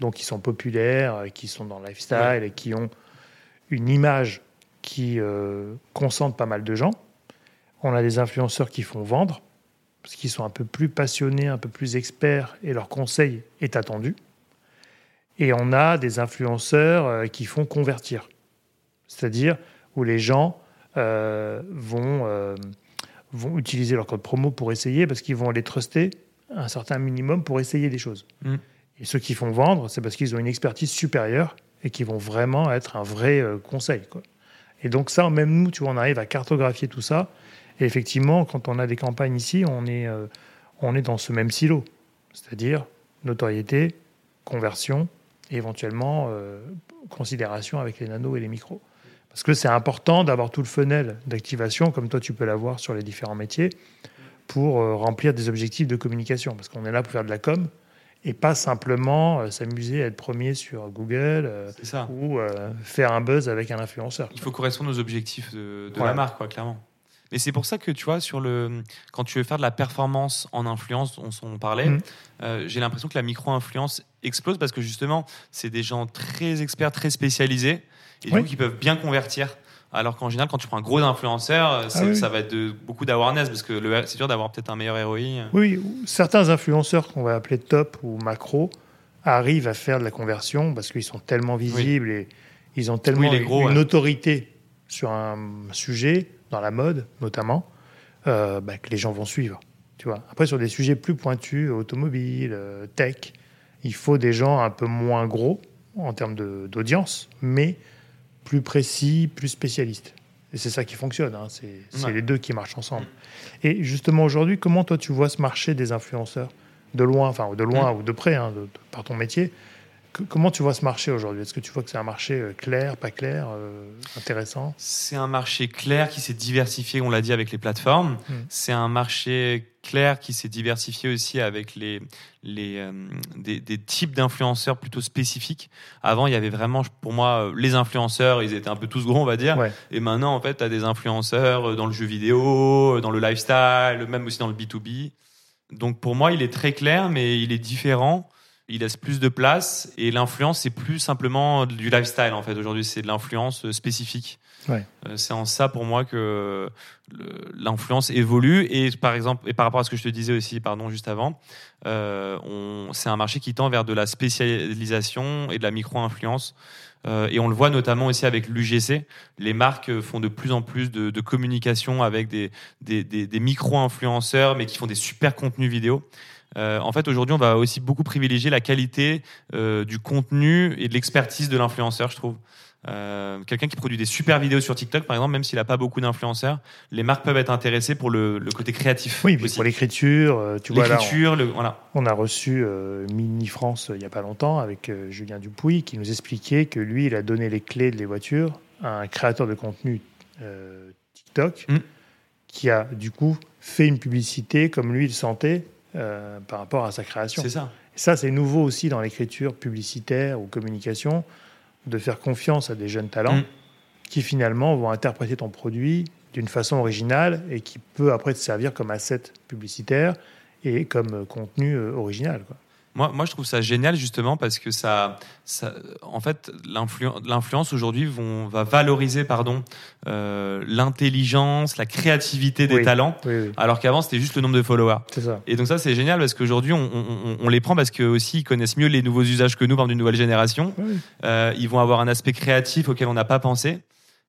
donc qui sont populaires, euh, qui sont dans le lifestyle et qui ont une image qui euh, concentre pas mal de gens. On a des influenceurs qui font vendre, parce qu'ils sont un peu plus passionnés, un peu plus experts, et leur conseil est attendu. Et on a des influenceurs euh, qui font convertir, c'est-à-dire où les gens euh, vont, euh, vont utiliser leur code promo pour essayer parce qu'ils vont les truster un certain minimum pour essayer des choses. Mm. Et ceux qui font vendre, c'est parce qu'ils ont une expertise supérieure et qui vont vraiment être un vrai euh, conseil. Quoi. Et donc ça, même nous, tu vois, on arrive à cartographier tout ça. Et effectivement, quand on a des campagnes ici, on est, euh, on est dans ce même silo. C'est-à-dire notoriété, conversion, et éventuellement euh, considération avec les nanos et les micros. Parce que c'est important d'avoir tout le funnel d'activation, comme toi tu peux l'avoir sur les différents métiers, pour euh, remplir des objectifs de communication. Parce qu'on est là pour faire de la com et pas simplement euh, s'amuser à être premier sur Google euh, ça. ou euh, faire un buzz avec un influenceur. Il faut correspondre aux objectifs de, la marque, quoi, clairement. Mais c'est pour ça que tu vois, sur le, quand tu veux faire de la performance en influence, on s'en parlait, euh, j'ai l'impression que la micro-influence explose parce que justement, c'est des gens très experts, très spécialisés et du Oui. coup qui peuvent bien convertir. Alors qu'en général, quand tu prends un gros influenceur, Ah oui. ça va être de, beaucoup d'awareness parce que c'est dur d'avoir peut-être un meilleur ROI. Oui, ou certains influenceurs qu'on va appeler top ou macro arrivent à faire de la conversion parce qu'ils sont tellement visibles et ils ont tellement Oui, les gros, une ouais. autorité sur un sujet, dans la mode notamment, euh, bah, que les gens vont suivre. Tu vois. Après, sur des sujets plus pointus, automobile, euh, tech, il faut des gens un peu moins gros en termes d'audience, mais plus précis, plus spécialistes. Et c'est ça qui fonctionne, hein. c'est Ouais. les deux qui marchent ensemble. Et justement, aujourd'hui, comment toi tu vois ce marché des influenceurs? De loin, enfin de loin ou de près, hein, de- de- par ton métier. Que- comment tu vois ce marché aujourd'hui? Est-ce que tu vois que c'est un marché euh, clair, pas clair, euh, intéressant? C'est un marché clair qui s'est diversifié, on l'a dit, avec les plateformes. Mm. C'est un marché clair qui s'est diversifié aussi avec les, les, euh, des, des types d'influenceurs plutôt spécifiques. Avant, il y avait vraiment, pour moi, euh, les influenceurs, ils étaient un peu tous gros, on va dire. Ouais. Et maintenant, en fait, tu as des influenceurs euh, dans le jeu vidéo, dans le lifestyle, même aussi dans le B2B. Donc pour moi, il est très clair, mais il est différent. Il laisse plus de place et l'influence, c'est plus simplement du lifestyle en fait. Aujourd'hui, c'est de l'influence euh, spécifique. Ouais. Euh, C'est en ça pour moi que l'influence évolue et par exemple et par rapport à ce que je te disais aussi, pardon, juste avant, euh, c'est un marché qui tend vers de la spécialisation et de la micro-influence. Euh, et on le voit notamment aussi avec l'UGC. Les marques font de plus en plus de, de communication avec des, des, des- des micro-influenceurs, mais qui font des super contenus vidéo. Euh, en fait, aujourd'hui, on va aussi beaucoup privilégier la qualité euh, du contenu et de l'expertise de l'influenceur, je trouve. Euh, Quelqu'un qui produit des super vidéos sur TikTok, par exemple, même s'il n'a pas beaucoup d'influenceurs, les marques peuvent être intéressées pour le, le côté créatif. Oui, aussi. pour l'écriture, tu vois là, on- le- voilà. On a reçu euh, Mini France il n'y a pas longtemps avec euh, Julien Dupuis qui nous expliquait que lui, il a donné les clés de les voitures à un créateur de contenu TikTok Mm. qui a du coup fait une publicité comme lui il sentait euh, par rapport à sa création. C'est ça. Et ça, c'est nouveau aussi dans l'écriture publicitaire ou communication de faire confiance à des jeunes talents Mm. qui finalement vont interpréter ton produit d'une façon originale et qui peut après te servir comme asset publicitaire et comme contenu euh, original. Quoi. Moi, moi, je trouve ça génial justement parce que ça, ça en fait, l'influ- l'influence aujourd'hui va valoriser, pardon, euh, l'intelligence, la créativité des Oui. talents, Oui, oui, alors qu'avant c'était juste le nombre de followers. ça. Et donc ça, c'est génial parce qu'aujourd'hui, on, on- on- on les prend parce que aussi ils connaissent mieux les nouveaux usages que nous, par d'une nouvelle génération. Euh, ils vont avoir un aspect créatif auquel on n'a pas pensé.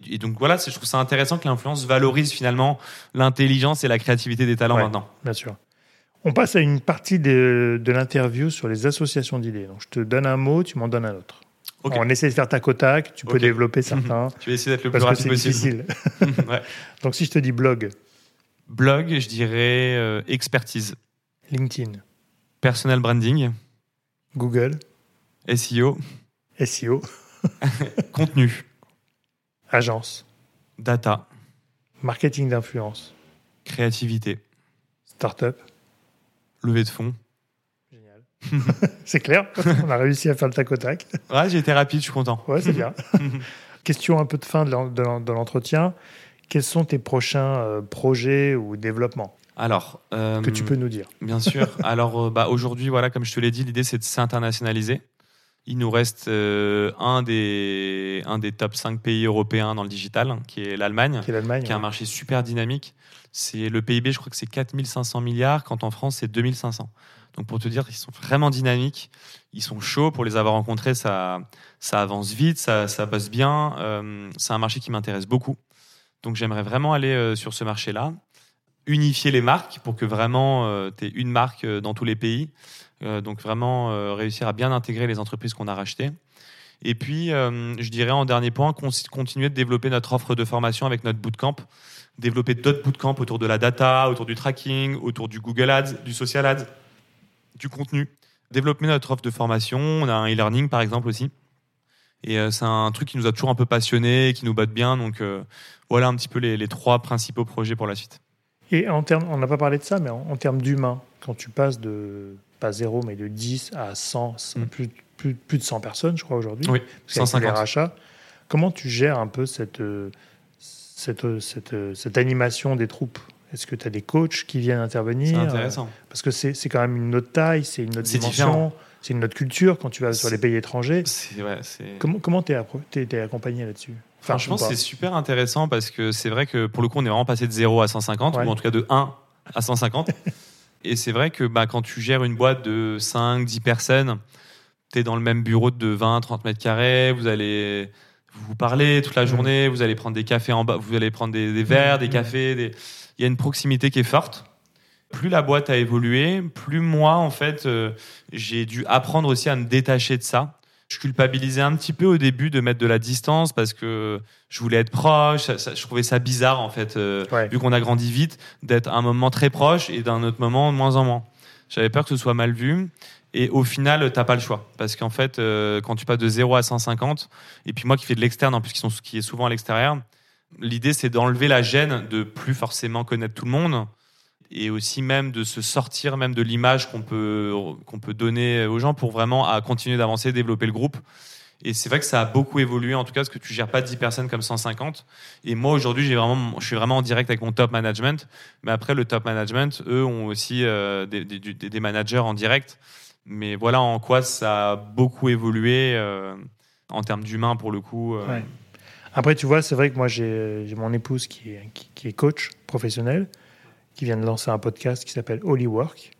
Et donc voilà, je trouve ça intéressant que l'influence valorise finalement l'intelligence et la créativité des talents Ouais. maintenant. Bien sûr. On passe à une partie de, de l'interview sur les associations d'idées. Donc, je te donne un mot, tu m'en donnes un autre. On essaie de faire tac au tac, tu peux développer [LAUGHS] certains, Tu vas essayer d'être le plus rapide c'est possible. difficile. [LAUGHS] Ouais. Donc, si je te dis blog, Blog, je dirais euh, expertise, LinkedIn, personal branding, Google, SEO, SEO, [LAUGHS] contenu, agence, data, marketing d'influence, créativité, startup. Levée de fonds. Génial. [LAUGHS] c'est clair, [LAUGHS] on a réussi à faire le tac au tac. Ouais, j'ai été rapide, je suis content. Ouais, c'est bien. [LAUGHS] Question un peu de fin de l'en- de l'en- de l'entretien. Quels sont tes prochains euh, projets ou développements Alors, euh, que tu peux nous dire Bien sûr. Alors euh, bah, aujourd'hui, voilà, comme je te l'ai dit, l'idée c'est de s'internationaliser. Il nous reste euh, un, des, un des top 5 pays européens dans le digital, qui est l'Allemagne, Qui est qui est un ouais. marché super dynamique. C'est le PIB, je crois que c'est 4500 milliards, quand en France c'est 2500. Donc pour te dire, ils sont vraiment dynamiques, ils sont chauds. Pour les avoir rencontrés, ça, ça avance vite, ça, ça bosse bien. Euh, c'est un marché qui m'intéresse beaucoup. Donc j'aimerais vraiment aller sur ce marché-là, unifier les marques pour que vraiment tu aies une marque dans tous les pays. donc vraiment réussir à bien intégrer les entreprises qu'on a rachetées. Et puis, je dirais en dernier point, continuer de développer notre offre de formation avec notre bootcamp développer d'autres bootcamps autour de la data, autour du tracking, autour du Google Ads, du social ads, du contenu. Développer notre offre de formation. On a un e-learning par exemple aussi. Et euh, c'est un truc qui nous a toujours un peu passionné, qui nous botte bien. Donc euh, voilà un petit peu les, trois principaux projets pour la suite. Et en termes, on n'a pas parlé de ça, mais en, termes d'humain, quand tu passes de, pas zéro, mais de 10 à 100, mm. plus, plus, plus, de 100 personnes, je crois, aujourd'hui. Oui, 150. Les rachats, comment tu gères un peu cette, euh, cette, cette, cette animation des troupes? Est-ce que tu as des coachs qui viennent intervenir? C'est intéressant. Parce que c'est quand même une autre taille, c'est une autre dimension, c'est une autre culture quand tu vas sur les pays étrangers. Ouais, comment tu es, es, accompagné là-dessus? Franchement, c'est super intéressant parce que c'est vrai que pour le coup, on est vraiment passé de 0 à 150, ou en tout cas de 1 à 150. [LAUGHS] Et c'est vrai que bah, quand tu gères une boîte de 5, 10 personnes, tu es dans le même bureau de 20, 30 mètres carrés, vous allez vous parlez toute la journée, vous allez prendre des cafés en bas, vous allez prendre des, verres, des cafés. Il y a une proximité qui est forte. Plus la boîte a évolué, plus moi, en fait, euh, j'ai dû apprendre aussi à me détacher de ça. Je culpabilisais un petit peu au début de mettre de la distance parce que je voulais être proche. je trouvais ça bizarre, en fait, euh, vu qu'on a grandi vite, d'être à un moment très proche et d'un autre moment de moins en moins. J'avais peur que ce soit mal vu. Et au final, t'as pas le choix. Parce qu'en fait, euh, quand tu passes de 0 à 150, et puis moi qui fais de l'externe, en plus qui, sont, qui est souvent à l'extérieur, l'idée c'est d'enlever la gêne de plus forcément connaître tout le monde et aussi même de se sortir même de l'image qu'on peut, qu'on peut donner aux gens pour vraiment à continuer d'avancer, développer le groupe. Et c'est vrai que ça a beaucoup évolué, en tout cas, parce que tu gères pas 10 personnes comme 150. Et moi, aujourd'hui, j'ai vraiment, je suis vraiment en direct avec mon top management. Mais après, le top management, eux, ont aussi euh, des, managers en direct. Mais voilà en quoi ça a beaucoup évolué euh, en termes d'humain pour le coup. Euh. Après, tu vois, c'est vrai que moi, j'ai mon épouse qui est, qui, est, coach professionnel, qui vient de lancer un podcast qui s'appelle Holy Work,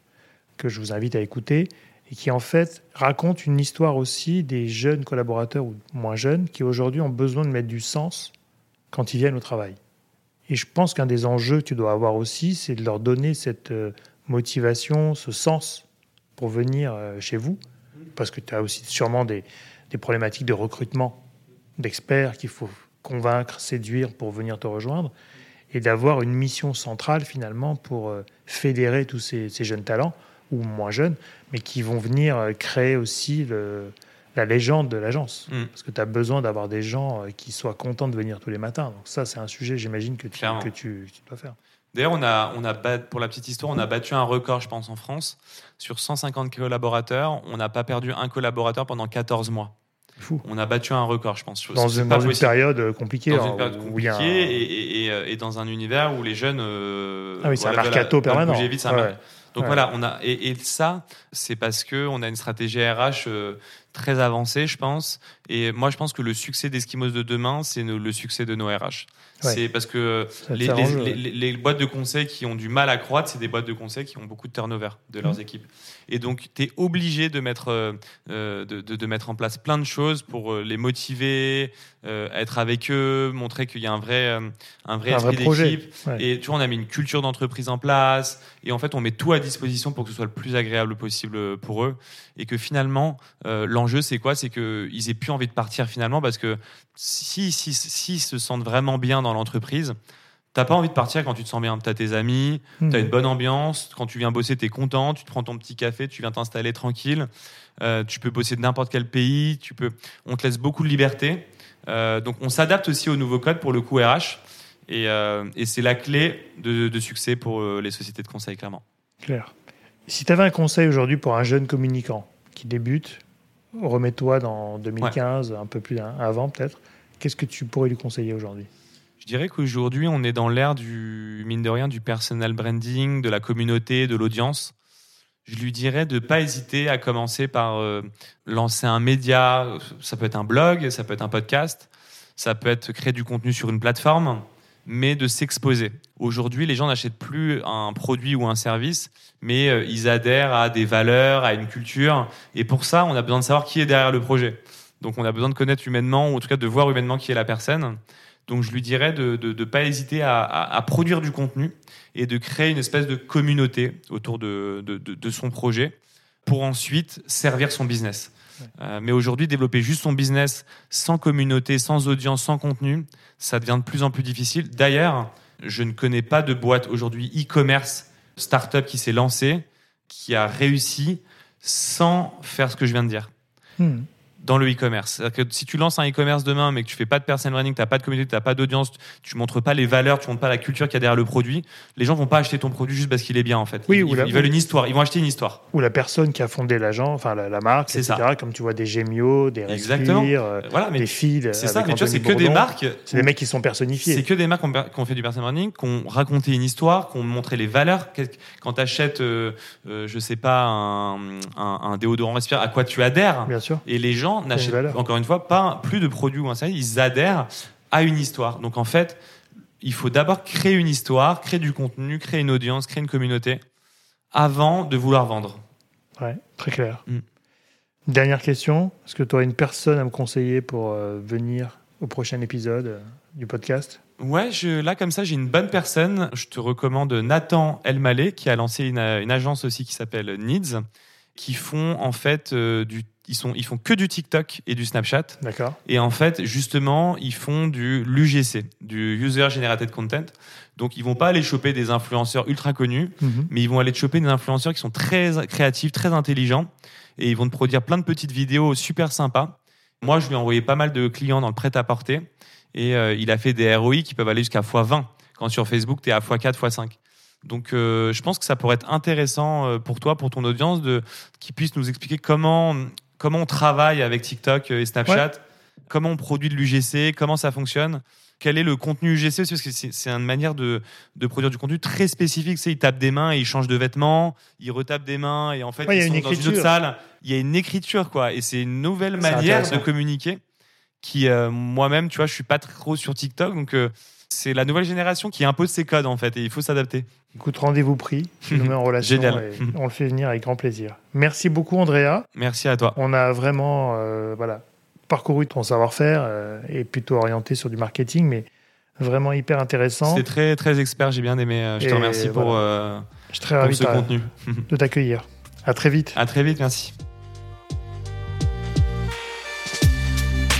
que je vous invite à écouter, et qui en fait raconte une histoire aussi des jeunes collaborateurs ou moins jeunes qui aujourd'hui ont besoin de mettre du sens quand ils viennent au travail. Et je pense qu'un des enjeux que tu dois avoir aussi, c'est de leur donner cette euh, motivation, ce sens pour venir euh, chez vous Parce que tu as aussi sûrement des, des problématiques de recrutement d'experts qu'il faut convaincre, séduire pour venir te rejoindre, et d'avoir une mission centrale finalement pour euh, fédérer tous ces, jeunes talents, ou moins jeunes, mais qui vont venir euh, créer aussi le, la légende de l'agence. Mm. Parce que tu as besoin d'avoir des gens qui soient contents de venir tous les matins. Donc ça, c'est un sujet, j'imagine, que, tu, que tu, tu dois faire. D'ailleurs, on a, on a pour la petite histoire, on a battu un record, je pense, en France. Sur 150 collaborateurs, on n'a pas perdu un collaborateur pendant 14 mois. Fou. On a battu un record, je pense. Dans, une, période compliquée. Dans une période compliquée et, et, dans un univers où les jeunes. Euh, ah oui, c'est un mercato permanent. Vite, Donc voilà, on a et, ça, c'est parce que on a une stratégie RH euh, très avancée, je pense. Et moi, je pense que le succès d'Eskimos de demain, c'est le succès de nos RH. C'est parce que les, les, boîtes de conseil qui ont du mal à croître, c'est des boîtes de conseil qui ont beaucoup de turnover de leurs mmh. équipes. Et donc, tu es obligé de mettre, euh, euh, de, de, mettre en place plein de choses pour les motiver, être avec eux, montrer qu'il y a un vrai, un vrai esprit d'équipe. Et tu vois, on a mis une culture d'entreprise en place. Et en fait, on met tout à disposition pour que ce soit le plus agréable possible pour eux. Et que finalement, l'enjeu, c'est quoi? C'est qu'ils aient plus envie de partir finalement parce que si, si, si, se sentent vraiment bien dans l'entreprise, T'as pas envie de partir quand tu te sens bien. T'as tes amis, tu t'as hmm. une bonne ambiance. Quand tu viens bosser, t'es content. Tu te prends ton petit café, tu viens t'installer tranquille. Euh, tu peux bosser de n'importe quel pays. Tu peux. On te laisse beaucoup de liberté. Euh, donc on s'adapte aussi au nouveau code pour le coup RH. Et, euh, et c'est la clé de, de, succès pour les sociétés de conseil, clairement. Claire. Si tu avais un conseil aujourd'hui pour un jeune communicant qui débute, remets-toi dans 2015, un peu plus avant peut-être, qu'est-ce que tu pourrais lui conseiller aujourd'hui? Je dirais qu'aujourd'hui, on est dans l'ère du, mine de rien, du personal branding, de la communauté, de l'audience. Je lui dirais de ne pas hésiter à commencer par euh, lancer un média. Ça peut être un blog, ça peut être un podcast, ça peut être créer du contenu sur une plateforme mais de s'exposer. Aujourd'hui, les gens n'achètent plus un produit ou un service, mais euh, ils adhèrent à des valeurs, à une culture. Et pour ça, on a besoin de savoir qui est derrière le projet. Donc on a besoin de connaître humainement, ou en tout cas de voir humainement qui est la personne. Donc je lui dirais de ne pas hésiter à, produire du contenu et de créer une espèce de communauté autour de, de son projet pour ensuite servir son business. Euh, mais aujourd'hui, développer juste son business sans communauté, sans audience, sans contenu, ça devient de plus en plus difficile. D'ailleurs, je ne connais pas de boîte aujourd'hui e-commerce, startup qui s'est lancée, qui a réussi sans faire ce que je viens de dire. Hmm dans le e-commerce. Que si tu lances un e-commerce demain, mais que tu fais pas de personal branding, tu n'as pas de communauté, tu n'as pas d'audience, tu montres pas les valeurs, tu montres pas la culture qu'il y a derrière le produit, les gens vont pas acheter ton produit juste parce qu'il est bien en fait. Oui, ils, ou ils, veulent une histoire, ils vont acheter une histoire. Ou la personne qui a fondé l'agent, enfin la, marque, etc. Ça. Comme tu vois des Gemio, des Exactement. Euh, voilà, mais des fils. C'est ça, mais tu vois, c'est que des marques. C'est des mecs qui sont personnifiés. C'est que des marques qui ont, fait du personal branding, qui ont raconté une histoire, qui ont montré les valeurs. Quand tu achètes, euh, euh, je sais pas, un, un, déodorant respirateur, à quoi tu adhères? Bien sûr. Et les gens n'achètent encore une fois, pas plus de produits ou un service, ils adhèrent à une histoire. Donc en fait, il faut d'abord créer une histoire, créer du contenu, créer une audience, créer une communauté, avant de vouloir vendre. Ouais, très clair. Mm. Dernière question, est-ce que tu aurais une personne à me conseiller pour euh, venir au prochain épisode euh, du podcast? Ouais, je, là comme ça, j'ai une bonne personne. Je te recommande Nathan Elmaleh, qui a lancé une, une agence aussi qui s'appelle Needs, qui font en fait euh, du ils, sont, ils font que du TikTok et du Snapchat. D'accord. Et en fait, justement, ils font du l'UGC, du User Generated Content. Donc, ils vont pas aller choper des influenceurs ultra connus, mhm. mais ils vont aller choper des influenceurs qui sont très créatifs, très intelligents, et ils vont te produire plein de petites vidéos super sympas. Moi, je lui ai envoyé pas mal de clients dans le prêt-à-porter, et euh, il a fait des ROI qui peuvent aller jusqu'à x20, quand sur Facebook, tu es à x4, x5. Donc, euh, je pense que ça pourrait être intéressant euh, pour toi, pour ton audience, de qu'ils puissent nous expliquer comment comment on travaille avec TikTok et Snapchat, comment on produit de l'UGC, comment ça fonctionne. Quel est le contenu UGC Parce que c'est une manière de, produire du contenu très spécifique. C'est, ils tapent des mains et ils changent de vêtements, ils retapent des mains et en fait, ils sont dans une autre salle. Il y a une écriture, quoi. Et c'est une nouvelle manière de communiquer qui, euh, moi-même, tu vois, je suis pas trop sur TikTok. Donc, euh, c'est la nouvelle génération qui impose ses codes, en fait, et il faut s'adapter. Écoute, rendez-vous pris. Nous mets en relation. Génial. on le fait venir avec grand plaisir. Merci beaucoup, Andrea. Merci à toi. On a vraiment euh, voilà, parcouru ton savoir-faire euh, et plutôt orienté sur du marketing, mais vraiment hyper intéressant. C'est très, très expert. J'ai bien aimé. Euh, je te remercie pour, Je suis très ravi ce contenu. de t'accueillir. À très vite. À très vite. Merci.